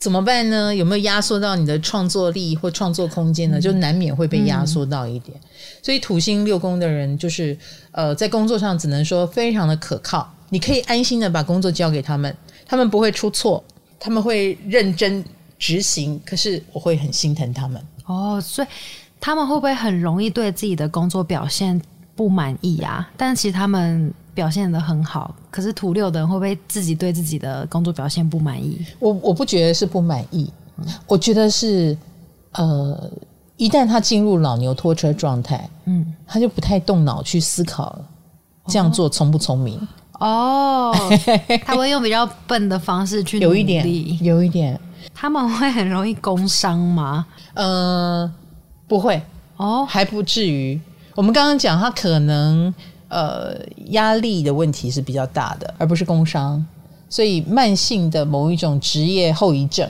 怎么办呢？有没有压缩到你的创作力或创作空间呢？嗯、就难免会被压缩到一点。嗯、所以土星六宫的人，就是呃，在工作上只能说非常的可靠。你可以安心的把工作交给他们，他们不会出错，他们会认真执行。可是我会很心疼他们哦，所以他们会不会很容易对自己的工作表现不满意啊？但其实他们表现的很好，可是土六的人会不会自己对自己的工作表现不满意？我我不觉得是不满意，我觉得是呃，一旦他进入老牛拖车状态，嗯，他就不太动脑去思考了，这样做聪不聪明？哦哦，他会用比较笨的方式去努力，有一点，有一点。他们会很容易工伤吗？呃，不会哦，还不至于。我们刚刚讲他可能呃压力的问题是比较大的，而不是工伤，所以慢性的某一种职业后遗症。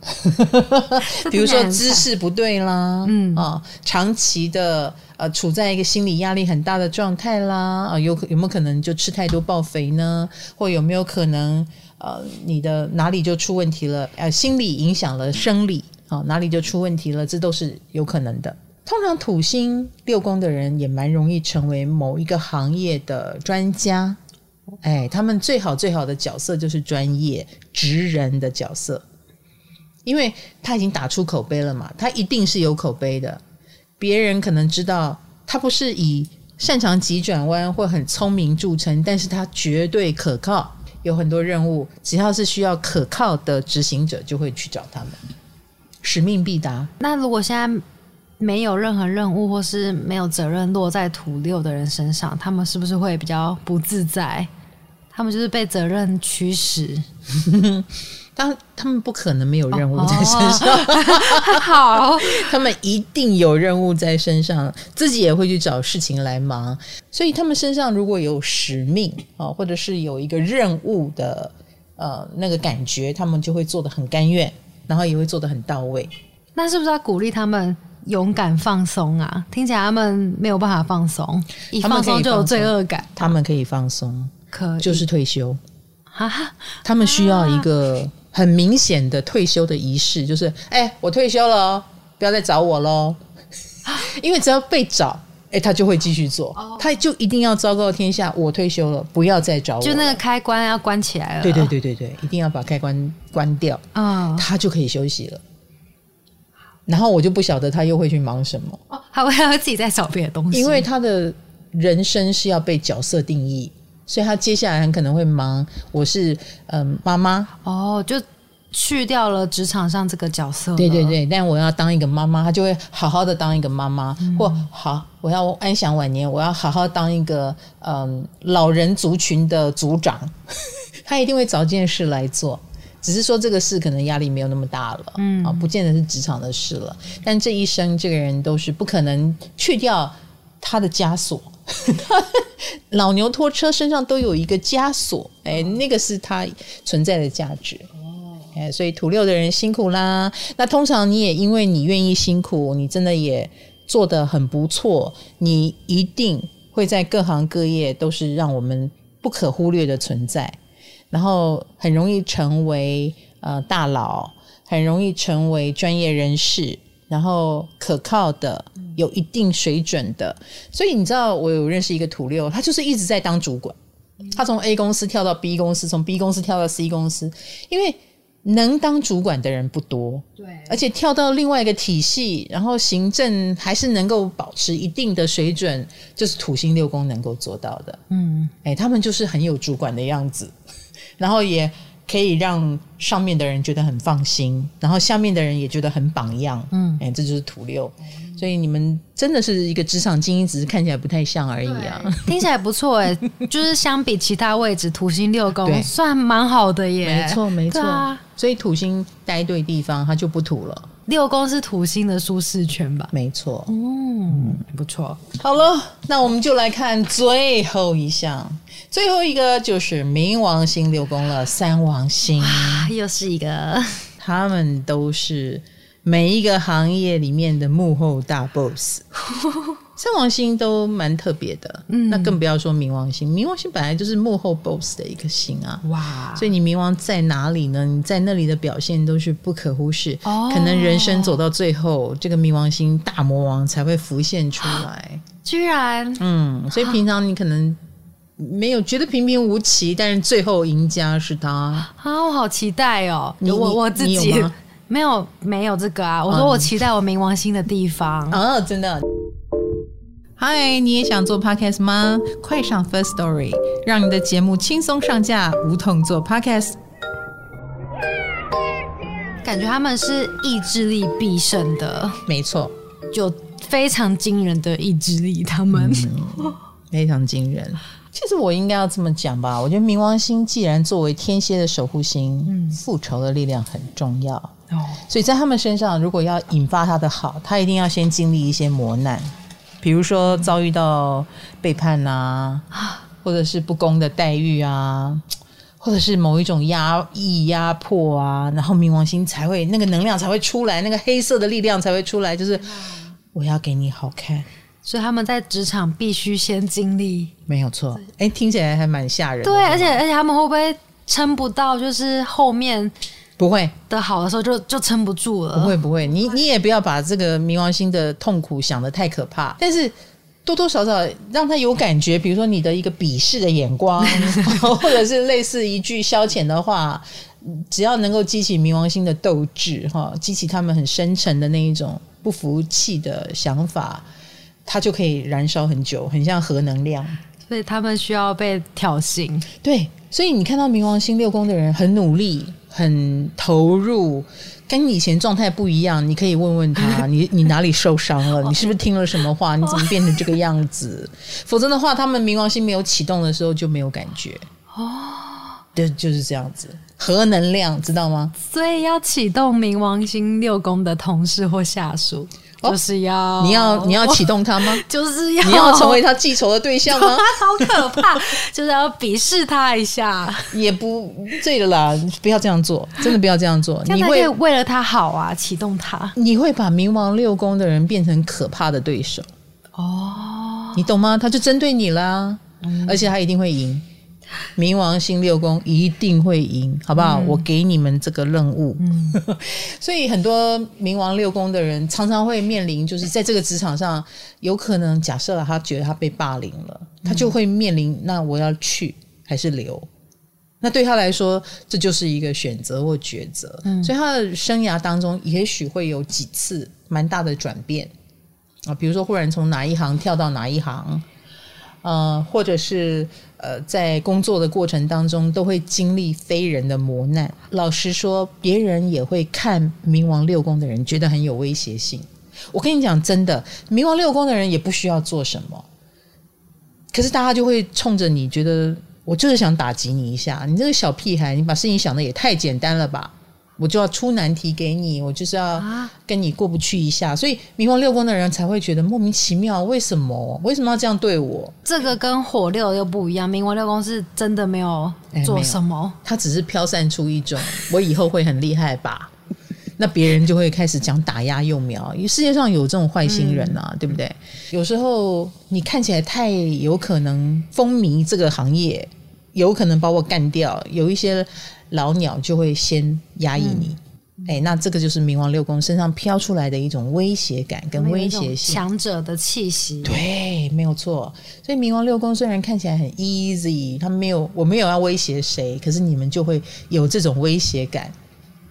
比如说姿势不对啦，嗯啊、哦，长期的呃处在一个心理压力很大的状态啦，啊、呃、有有没有可能就吃太多暴肥呢？或有没有可能呃你的哪里就出问题了？呃，心理影响了生理啊、哦，哪里就出问题了？这都是有可能的。通常土星六宫的人也蛮容易成为某一个行业的专家，哎，他们最好最好的角色就是专业职人的角色。因为他已经打出口碑了嘛，他一定是有口碑的。别人可能知道他不是以擅长急转弯或很聪明著称，但是他绝对可靠。有很多任务，只要是需要可靠的执行者，就会去找他们，使命必达。那如果现在没有任何任务，或是没有责任落在土六的人身上，他们是不是会比较不自在？他们就是被责任驱使。当他们不可能没有任务在身上，哦、好，他们一定有任务在身上，自己也会去找事情来忙。所以他们身上如果有使命啊，或者是有一个任务的呃那个感觉，他们就会做得很甘愿，然后也会做得很到位。那是不是要鼓励他们勇敢放松啊？听起来他们没有办法放松，一放松就有罪恶感。他们可以放松，可以就是退休哈，他们需要一个。很明显的退休的仪式，就是哎、欸，我退休了哦，不要再找我喽。因为只要被找，哎、欸，他就会继续做，哦、他就一定要昭告天下，我退休了，不要再找我。就那个开关要关起来了。对对对对对，一定要把开关关掉，哦、他就可以休息了。然后我就不晓得他又会去忙什么，哦、他会要自己再找别的东西，因为他的人生是要被角色定义。所以他接下来很可能会忙。我是嗯妈妈哦，就去掉了职场上这个角色。对对对，但我要当一个妈妈，他就会好好的当一个妈妈。嗯、或好，我要安享晚年，我要好好当一个嗯老人族群的组长。他一定会找件事来做，只是说这个事可能压力没有那么大了，嗯啊，不见得是职场的事了。但这一生，这个人都是不可能去掉他的枷锁。老牛拖车身上都有一个枷锁，哎，那个是他存在的价值。哦，哎，所以土六的人辛苦啦。那通常你也因为你愿意辛苦，你真的也做得很不错，你一定会在各行各业都是让我们不可忽略的存在，然后很容易成为呃大佬，很容易成为专业人士，然后可靠的。有一定水准的。所以你知道，我有认识一个土六，他就是一直在当主管，他从 A 公司跳到 B 公司，从 B 公司跳到 C 公司，因为。能当主管的人不多，对，而且跳到另外一个体系，然后行政还是能够保持一定的水准，就是土星六宫能够做到的。嗯，哎，他们就是很有主管的样子，然后也可以让上面的人觉得很放心，然后下面的人也觉得很榜样。嗯，哎，这就是土六。所以你们真的是一个职场精英，只是看起来不太像而已啊。听起来不错哎，就是相比其他位置，土星六宫算蛮好的耶。没错，没错。啊、所以土星待对地方，它就不土了。六宫是土星的舒适圈吧？没错。嗯，不错。好了，那我们就来看最后一项，最后一个就是冥王星六宫了。三王星又是一个，他们都是。每一个行业里面的幕后大 boss，三王星都蛮特别的，嗯，那更不要说冥王星，冥王星本来就是幕后 boss 的一个星啊，哇！所以你冥王在哪里呢？你在那里的表现都是不可忽视，哦，可能人生走到最后，这个冥王星大魔王才会浮现出来，居然，嗯，所以平常你可能没有觉得平平无奇，但是最后赢家是他啊，我好期待哦，你我我自己。没有没有这个啊！我说我期待我冥王星的地方啊、嗯，真的。嗨，你也想做 podcast 吗？快上 First Story，让你的节目轻松上架，无痛做 podcast。感觉他们是意志力必胜的，没错，就非常惊人的意志力，他们、嗯、非常惊人。其实我应该要这么讲吧？我觉得冥王星既然作为天蝎的守护星，嗯，复仇的力量很重要。哦，所以在他们身上，如果要引发他的好，他一定要先经历一些磨难，比如说遭遇到背叛啊，或者是不公的待遇啊，或者是某一种压抑、压迫啊，然后冥王星才会那个能量才会出来，那个黑色的力量才会出来，就是我要给你好看。所以他们在职场必须先经历，没有错。哎，听起来还蛮吓人的。对，而且而且他们会不会撑不到？就是后面。不会的好的时候就就撑不住了。不会不会，你你也不要把这个冥王星的痛苦想的太可怕。但是多多少少让他有感觉，比如说你的一个鄙视的眼光，或者是类似一句消遣的话，只要能够激起冥王星的斗志，哈，激起他们很深沉的那一种不服气的想法，它就可以燃烧很久，很像核能量。所以他们需要被挑衅。对，所以你看到冥王星六宫的人很努力。很投入，跟你以前状态不一样。你可以问问他，你你哪里受伤了？你是不是听了什么话？你怎么变成这个样子？否则的话，他们冥王星没有启动的时候就没有感觉。哦，对，就是这样子，核能量知道吗？所以要启动冥王星六宫的同事或下属。就是要、哦、你要你要启动他吗？就是要你要 成为他记仇的对象吗？好可怕！就是要鄙视他一下，也不对的啦，不要这样做，真的不要这样做。你会为了他好啊，启动他，你会把冥王六宫的人变成可怕的对手哦，你懂吗？他就针对你啦，嗯、而且他一定会赢。冥王星六宫一定会赢，好不好？嗯、我给你们这个任务。嗯、所以很多冥王六宫的人常常会面临，就是在这个职场上，有可能假设了他觉得他被霸凌了，他就会面临：那我要去还是留？那对他来说，这就是一个选择或抉择。嗯、所以他的生涯当中，也许会有几次蛮大的转变啊，比如说忽然从哪一行跳到哪一行。呃，或者是呃，在工作的过程当中，都会经历非人的磨难。老实说，别人也会看冥王六宫的人，觉得很有威胁性。我跟你讲，真的，冥王六宫的人也不需要做什么，可是大家就会冲着你，觉得我就是想打击你一下。你这个小屁孩，你把事情想的也太简单了吧？我就要出难题给你，我就是要跟你过不去一下，啊、所以冥王六宫的人才会觉得莫名其妙，为什么？为什么要这样对我？这个跟火六又不一样，冥王六宫是真的没有做什么，他只是飘散出一种。我以后会很厉害吧，那别人就会开始讲打压幼苗，因为世界上有这种坏心人啊，嗯、对不对？有时候你看起来太有可能风靡这个行业，有可能把我干掉，有一些。老鸟就会先压抑你，哎，那这个就是冥王六宫身上飘出来的一种威胁感跟威胁性，强者的气息。对，没有错。所以冥王六宫虽然看起来很 easy，他没有，我没有要威胁谁，可是你们就会有这种威胁感。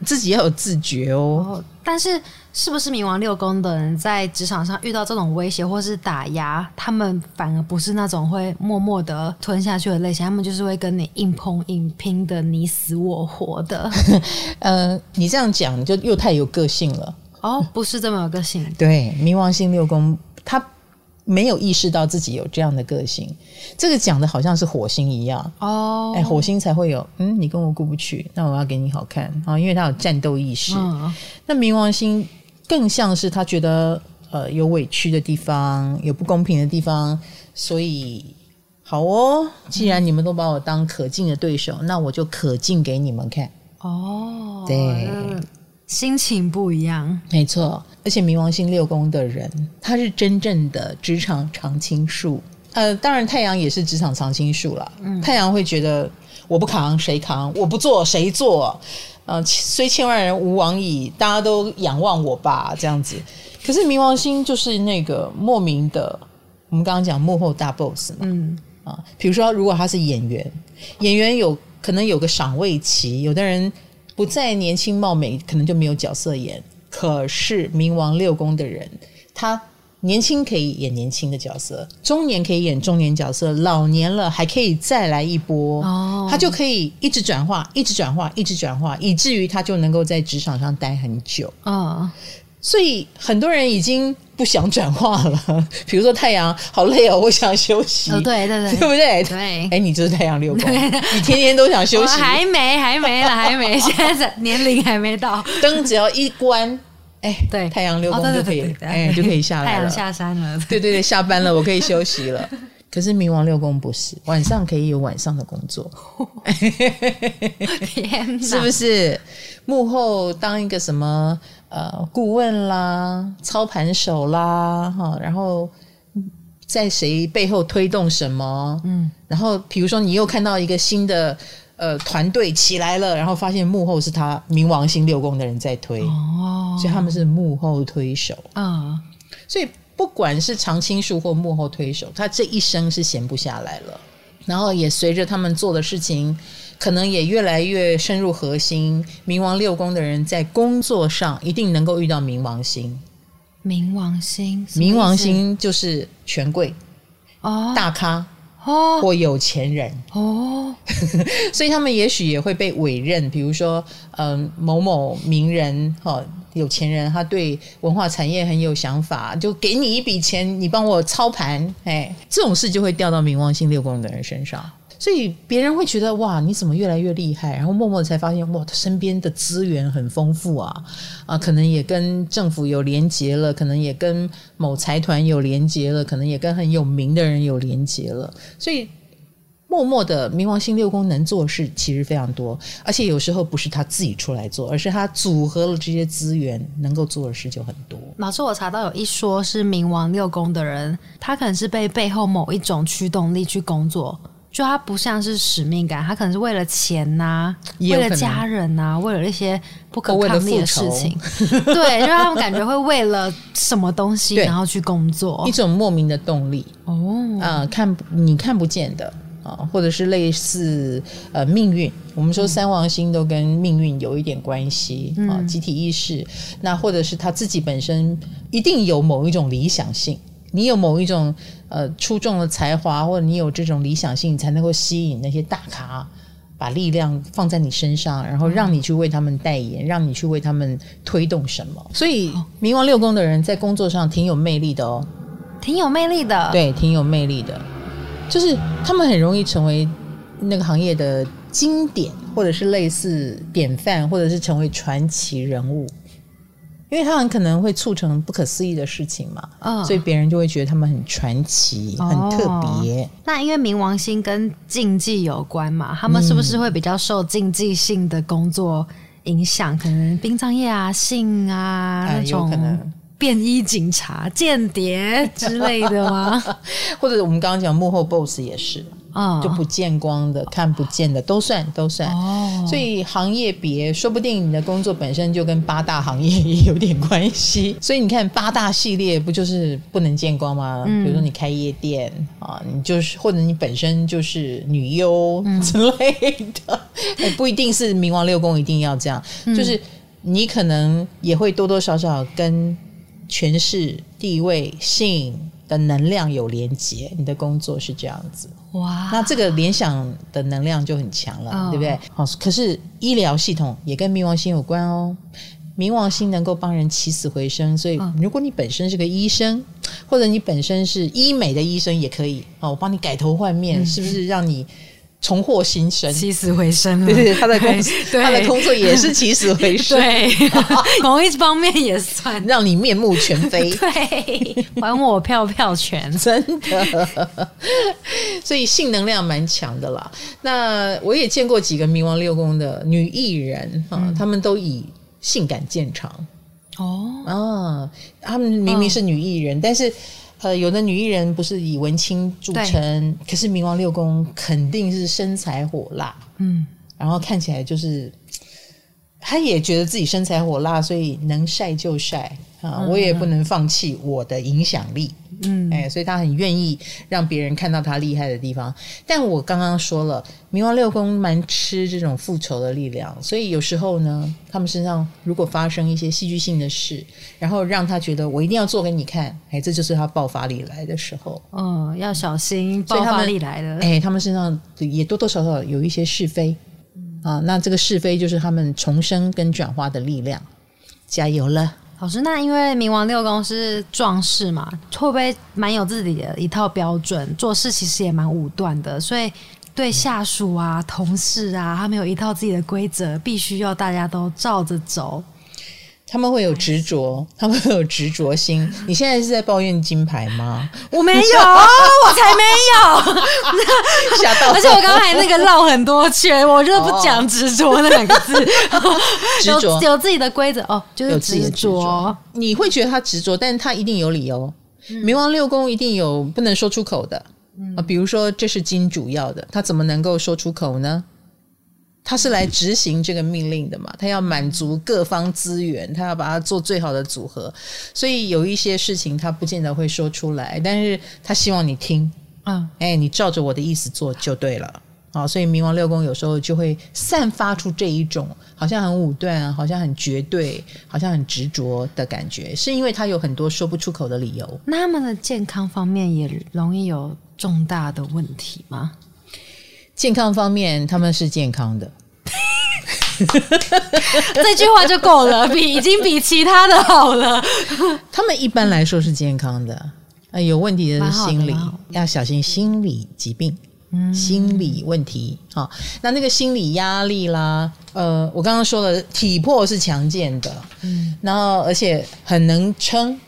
自己要有自觉哦，哦。但是，是不是冥王六宫的人在职场上遇到这种威胁或是打压，他们反而不是那种会默默的吞下去的类型，他们就是会跟你硬碰硬拼的你死我活的。呃，你这样讲就又太有个性了。哦，不是这么有个性。对，冥王星六宫他。没有意识到自己有这样的个性，这个讲的好像是火星一样哦，哎，火星才会有，嗯，你跟我过不去，那我要给你好看啊，因为他有战斗意识。嗯、那冥王星更像是他觉得呃有委屈的地方，有不公平的地方，所以好哦，既然你们都把我当可敬的对手，嗯、那我就可敬给你们看哦。对。心情不一样，没错。而且冥王星六宫的人，他是真正的职场常青树。呃，当然太阳也是职场常青树了。嗯，太阳会觉得我不扛谁扛，我不做谁做。呃，虽千万人吾往矣，大家都仰望我吧，这样子。可是冥王星就是那个莫名的，我们刚刚讲幕后大 boss 嘛。嗯啊，比如说如果他是演员，演员有可能有个赏味期，有的人。不再年轻貌美，可能就没有角色演。可是冥王六宫的人，他年轻可以演年轻的角色，中年可以演中年角色，老年了还可以再来一波。哦，他就可以一直转化，一直转化，一直转化，以至于他就能够在职场上待很久。哦。所以很多人已经不想转化了，比如说太阳好累哦，我想休息。哦，对对对，对不对？对，哎，你就是太阳六宫，你天天都想休息。还没，还没了，还没，现在年龄还没到。灯只要一关，哎，对，太阳六宫就可以，哎，就可以下来了。太阳下山了。对对对，下班了，我可以 休息了。可是冥王六宫不是，晚上可以有晚上的工作。天哪，是不是？幕后当一个什么？呃，顾问啦，操盘手啦，哈，然后在谁背后推动什么？嗯，然后比如说你又看到一个新的呃团队起来了，然后发现幕后是他冥王星六宫的人在推，哦，所以他们是幕后推手啊。所以不管是常青树或幕后推手，他这一生是闲不下来了，然后也随着他们做的事情。可能也越来越深入核心。冥王六宫的人在工作上一定能够遇到冥王星。冥王星，冥王星就是权贵哦，大咖哦，或有钱人。哦，所以他们也许也会被委任，比如说嗯某某名人哈，有钱人，他对文化产业很有想法，就给你一笔钱，你帮我操盘，哎，这种事就会掉到冥王星六宫的人身上。所以别人会觉得哇，你怎么越来越厉害？然后默默才发现哇，他身边的资源很丰富啊啊，可能也跟政府有连结了，可能也跟某财团有连结了，可能也跟很有名的人有连结了。所以默默的冥王星六宫能做事其实非常多，而且有时候不是他自己出来做，而是他组合了这些资源，能够做的事就很多。老师，我查到有一说是冥王六宫的人，他可能是被背后某一种驱动力去工作。就他不像是使命感，他可能是为了钱呐、啊，为了家人呐、啊，为了一些不可抗力的事情。对，就他们感觉会为了什么东西，然后去工作，一种莫名的动力。哦，啊、呃，看你看不见的啊，或者是类似呃命运。我们说三王星都跟命运有一点关系啊，嗯、集体意识。那或者是他自己本身一定有某一种理想性。你有某一种呃出众的才华，或者你有这种理想性，你才能够吸引那些大咖，把力量放在你身上，然后让你去为他们代言，让你去为他们推动什么。所以冥王六宫的人在工作上挺有魅力的哦，挺有魅力的，对，挺有魅力的，就是他们很容易成为那个行业的经典，或者是类似典范，或者是成为传奇人物。因为他很可能会促成不可思议的事情嘛，哦、所以别人就会觉得他们很传奇、哦、很特别。那因为冥王星跟竞技有关嘛，他们是不是会比较受竞技性的工作影响？嗯、可能殡葬业啊、性啊、呃、那种便衣警察、间谍之类的吗？或者我们刚刚讲幕后 boss 也是。嗯，就不见光的、看不见的都算都算。哦，所以行业别，说不定你的工作本身就跟八大行业也有点关系。所以你看八大系列不就是不能见光吗？嗯，比如说你开夜店啊，你就是或者你本身就是女优之类的，嗯，不一定是冥王六宫一定要这样，嗯，就是你可能也会多多少少跟权势、地位、性的能量有连接，你的工作是这样子。哇，那这个联想的能量就很强了，哦、对不对？好，可是医疗系统也跟冥王星有关哦。冥王星能够帮人起死回生，所以如果你本身是个医生，或者你本身是医美的医生也可以。哦，我帮你改头换面，嗯、是不是让你？重获新生，起死回生了。对对，他的工作，他的工作也是起死回生。对，某一方面也算让你面目全非。对，还我票票权，真的。所以性能量蛮强的啦。那我也见过几个冥王六宫的女艺人啊，她、嗯、们都以性感见长。哦啊，她们明明是女艺人，哦、但是。呃，有的女艺人不是以文青著称，可是冥王六宫肯定是身材火辣，嗯，然后看起来就是，她也觉得自己身材火辣，所以能晒就晒啊，我也不能放弃我的影响力。嗯，哎，所以他很愿意让别人看到他厉害的地方。但我刚刚说了，冥王六宫蛮吃这种复仇的力量，所以有时候呢，他们身上如果发生一些戏剧性的事，然后让他觉得我一定要做给你看，哎，这就是他爆发力来的时候。嗯，要小心爆发力来了。哎，他们身上也多多少少有一些是非啊，那这个是非就是他们重生跟转化的力量。加油了！老师，那因为冥王六宫是壮士嘛，会不会蛮有自己的一套标准？做事其实也蛮武断的，所以对下属啊、同事啊，他们有一套自己的规则，必须要大家都照着走。他们会有执着，他们会有执着心。你现在是在抱怨金牌吗？我没有，我才没有。吓到！而且我刚才那个绕很多圈，我就不讲执着那两个字。执着有自己的规则哦，就是执着。你会觉得他执着，但是他一定有理由。冥王六宫一定有不能说出口的啊，比如说这是金主要的，他怎么能够说出口呢？他是来执行这个命令的嘛？他要满足各方资源，他要把它做最好的组合，所以有一些事情他不见得会说出来，但是他希望你听，啊，哎，你照着我的意思做就对了，好，所以冥王六宫有时候就会散发出这一种好像很武断、好像很绝对、好像很执着的感觉，是因为他有很多说不出口的理由。那他们的健康方面也容易有重大的问题吗？健康方面，他们是健康的，这句话就够了，比已经比其他的好了。他们一般来说是健康的，呃，有问题的是心理，要小心心理疾病，嗯、心理问题。好，那那个心理压力啦，呃，我刚刚说了，体魄是强健的，嗯，然后而且很能撑。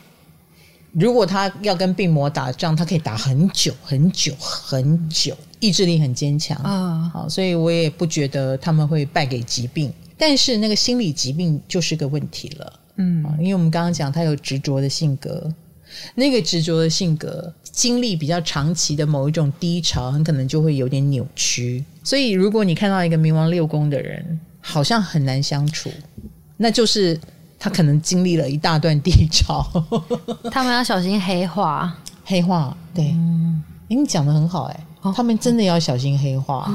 如果他要跟病魔打仗，他可以打很久很久很久，意志力很坚强啊。好，所以我也不觉得他们会败给疾病。但是那个心理疾病就是个问题了，嗯，因为我们刚刚讲他有执着的性格，那个执着的性格经历比较长期的某一种低潮，很可能就会有点扭曲。所以如果你看到一个冥王六宫的人，好像很难相处，那就是。他可能经历了一大段低潮，他们要小心黑化。黑化，对，嗯，你讲的很好，哎，他们真的要小心黑化。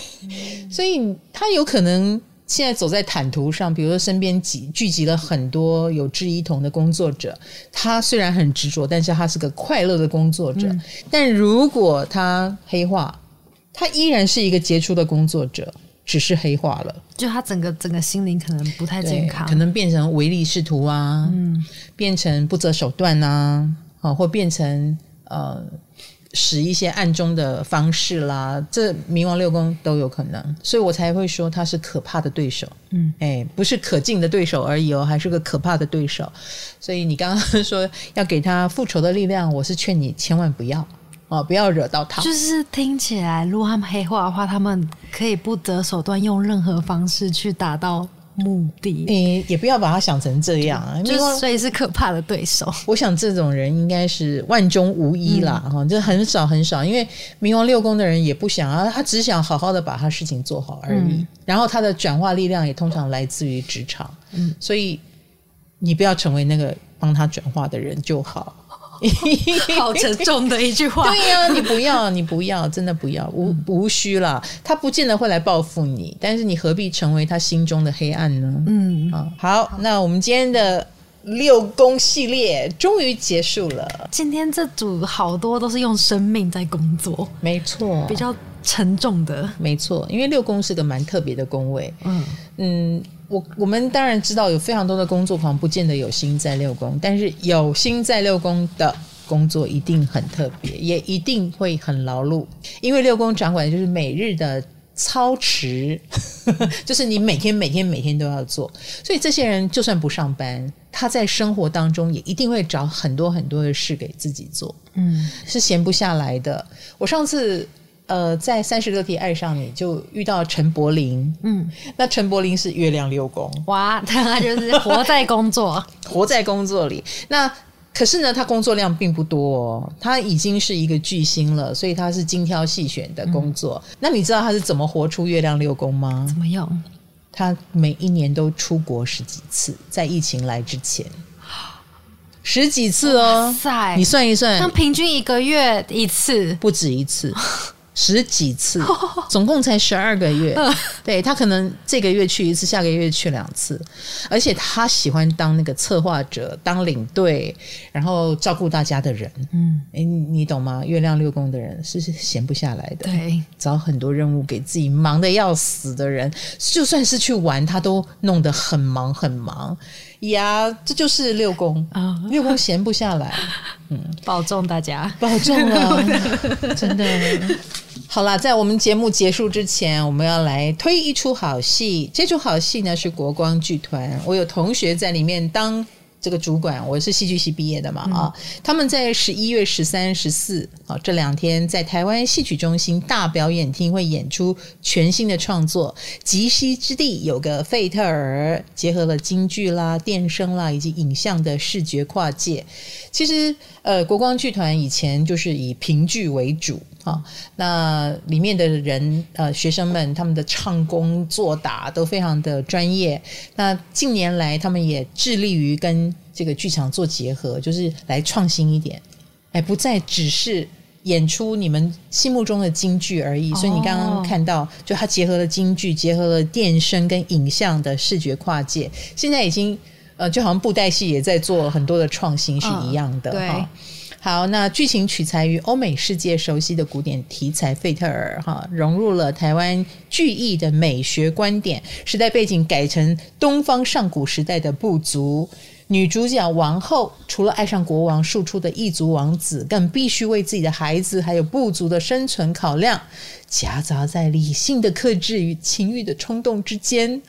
所以他有可能现在走在坦途上，比如说身边集聚集了很多有志一同的工作者，他虽然很执着，但是他是个快乐的工作者。但如果他黑化，他依然是一个杰出的工作者。只是黑化了，就他整个整个心灵可能不太健康，可能变成唯利是图啊，嗯，变成不择手段啊，啊，或变成呃使一些暗中的方式啦，这冥王六宫都有可能，所以我才会说他是可怕的对手，嗯，哎，不是可敬的对手而已哦，还是个可怕的对手，所以你刚刚说要给他复仇的力量，我是劝你千万不要。哦，不要惹到他。就是听起来，如果他们黑化的话，他们可以不择手段，用任何方式去达到目的。你也不要把他想成这样啊，就所以是可怕的对手。我想这种人应该是万中无一啦，哈、嗯，就很少很少。因为冥王六宫的人也不想啊，他只想好好的把他事情做好而已。嗯、然后他的转化力量也通常来自于职场，嗯，所以你不要成为那个帮他转化的人就好。好沉重的一句话。对呀、啊，你不要，你不要，真的不要，无无需啦。他不见得会来报复你，但是你何必成为他心中的黑暗呢？嗯啊，好，那我们今天的六宫系列终于结束了。今天这组好多都是用生命在工作，没错，比较沉重的，没错。因为六宫是个蛮特别的宫位。嗯嗯。我我们当然知道有非常多的工作狂不见得有心在六宫，但是有心在六宫的工作一定很特别，也一定会很劳碌，因为六宫掌管的就是每日的操持，就是你每天每天每天都要做，所以这些人就算不上班，他在生活当中也一定会找很多很多的事给自己做，嗯，是闲不下来的。我上次。呃，在三十六题爱上你就遇到陈柏霖，嗯，那陈柏霖是月亮六宫，哇，他就是活在工作，活在工作里。那可是呢，他工作量并不多哦，他已经是一个巨星了，所以他是精挑细选的工作。嗯，那你知道他是怎么活出月亮六宫吗？怎么样？他每一年都出国十几次，在疫情来之前，十几次哦，塞，你算一算，那平均一个月一次，不止一次。十几次，总共才十二个月。对，他可能这个月去一次，下个月去两次，而且他喜欢当那个策划者，当领队，然后照顾大家的人。嗯，哎，你懂吗？月亮六宫的人是闲不下来的，对，找很多任务给自己忙的要死的人，就算是去玩，他都弄得很忙很忙。呀，这就是六宫啊，六宫闲不下来。嗯，保重大家，保重啊，真的。好啦，在我们节目结束之前，我们要来推一出好戏。这出好戏呢是国光剧团，我有同学在里面当这个主管，我是戏剧系毕业的嘛啊。嗯、他们在十一月十三、十四啊这两天，在台湾戏曲中心大表演厅会演出全新的创作《极西之地》，有个费特尔，结合了京剧啦、电声啦以及影像的视觉跨界。其实，呃，国光剧团以前就是以评剧为主。啊，那里面的人，呃，学生们他们的唱功作打都非常的专业。那近年来，他们也致力于跟这个剧场做结合，就是来创新一点，哎，不再只是演出你们心目中的京剧而已。所以你刚刚看到，就它结合了京剧，结合了电声跟影像的视觉跨界，现在已经呃，就好像布袋戏也在做很多的创新是一样的，对。好，那剧情取材于欧美世界熟悉的古典题材费特尔，哈，融入了台湾剧艺的美学观点，时代背景改成东方上古时代的部族。女主角王后除了爱上国王庶出的异族王子，更必须为自己的孩子还有部族的生存考量，夹杂在理性的克制与情欲的冲动之间。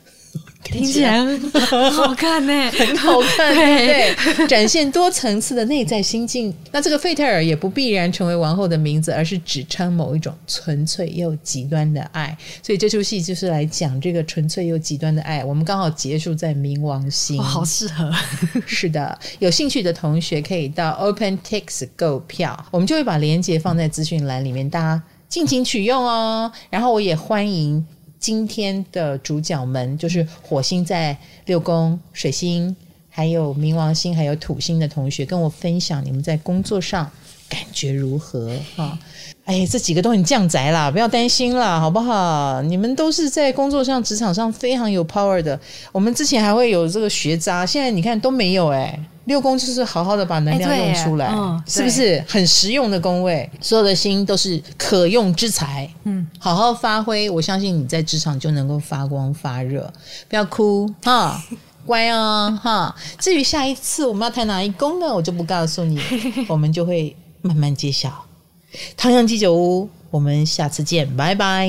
听起来很好看呢，很好看，对，对，展现多层次的内在心境。那这个费特尔也不必然成为王后的名字，而是指称某一种纯粹又极端的爱。所以这出戏就是来讲这个纯粹又极端的爱。我们刚好结束在冥王星，好适合。是的，有兴趣的同学可以到 OpenTix 购票，我们就会把链接放在资讯栏里面，大家尽情取用哦。然后我也欢迎。今天的主角们就是火星在六宫、水星，还有冥王星，还有土星的同学，跟我分享你们在工作上感觉如何？哈，哎，这几个都很降宅啦，不要担心啦，好不好？你们都是在工作上、职场上非常有 power 的。我们之前还会有这个学渣，现在你看都没有哎。六宫就是好好的把能量用出来，嗯、是不是很实用的宫位？所有的星都是可用之才，嗯，好好发挥，我相信你在职场就能够发光发热。不要哭哈，乖啊哈。至于下一次我们要谈哪一宫呢？我就不告诉你，我们就会慢慢揭晓。汤阳鸡酒屋，我们下次见，拜拜。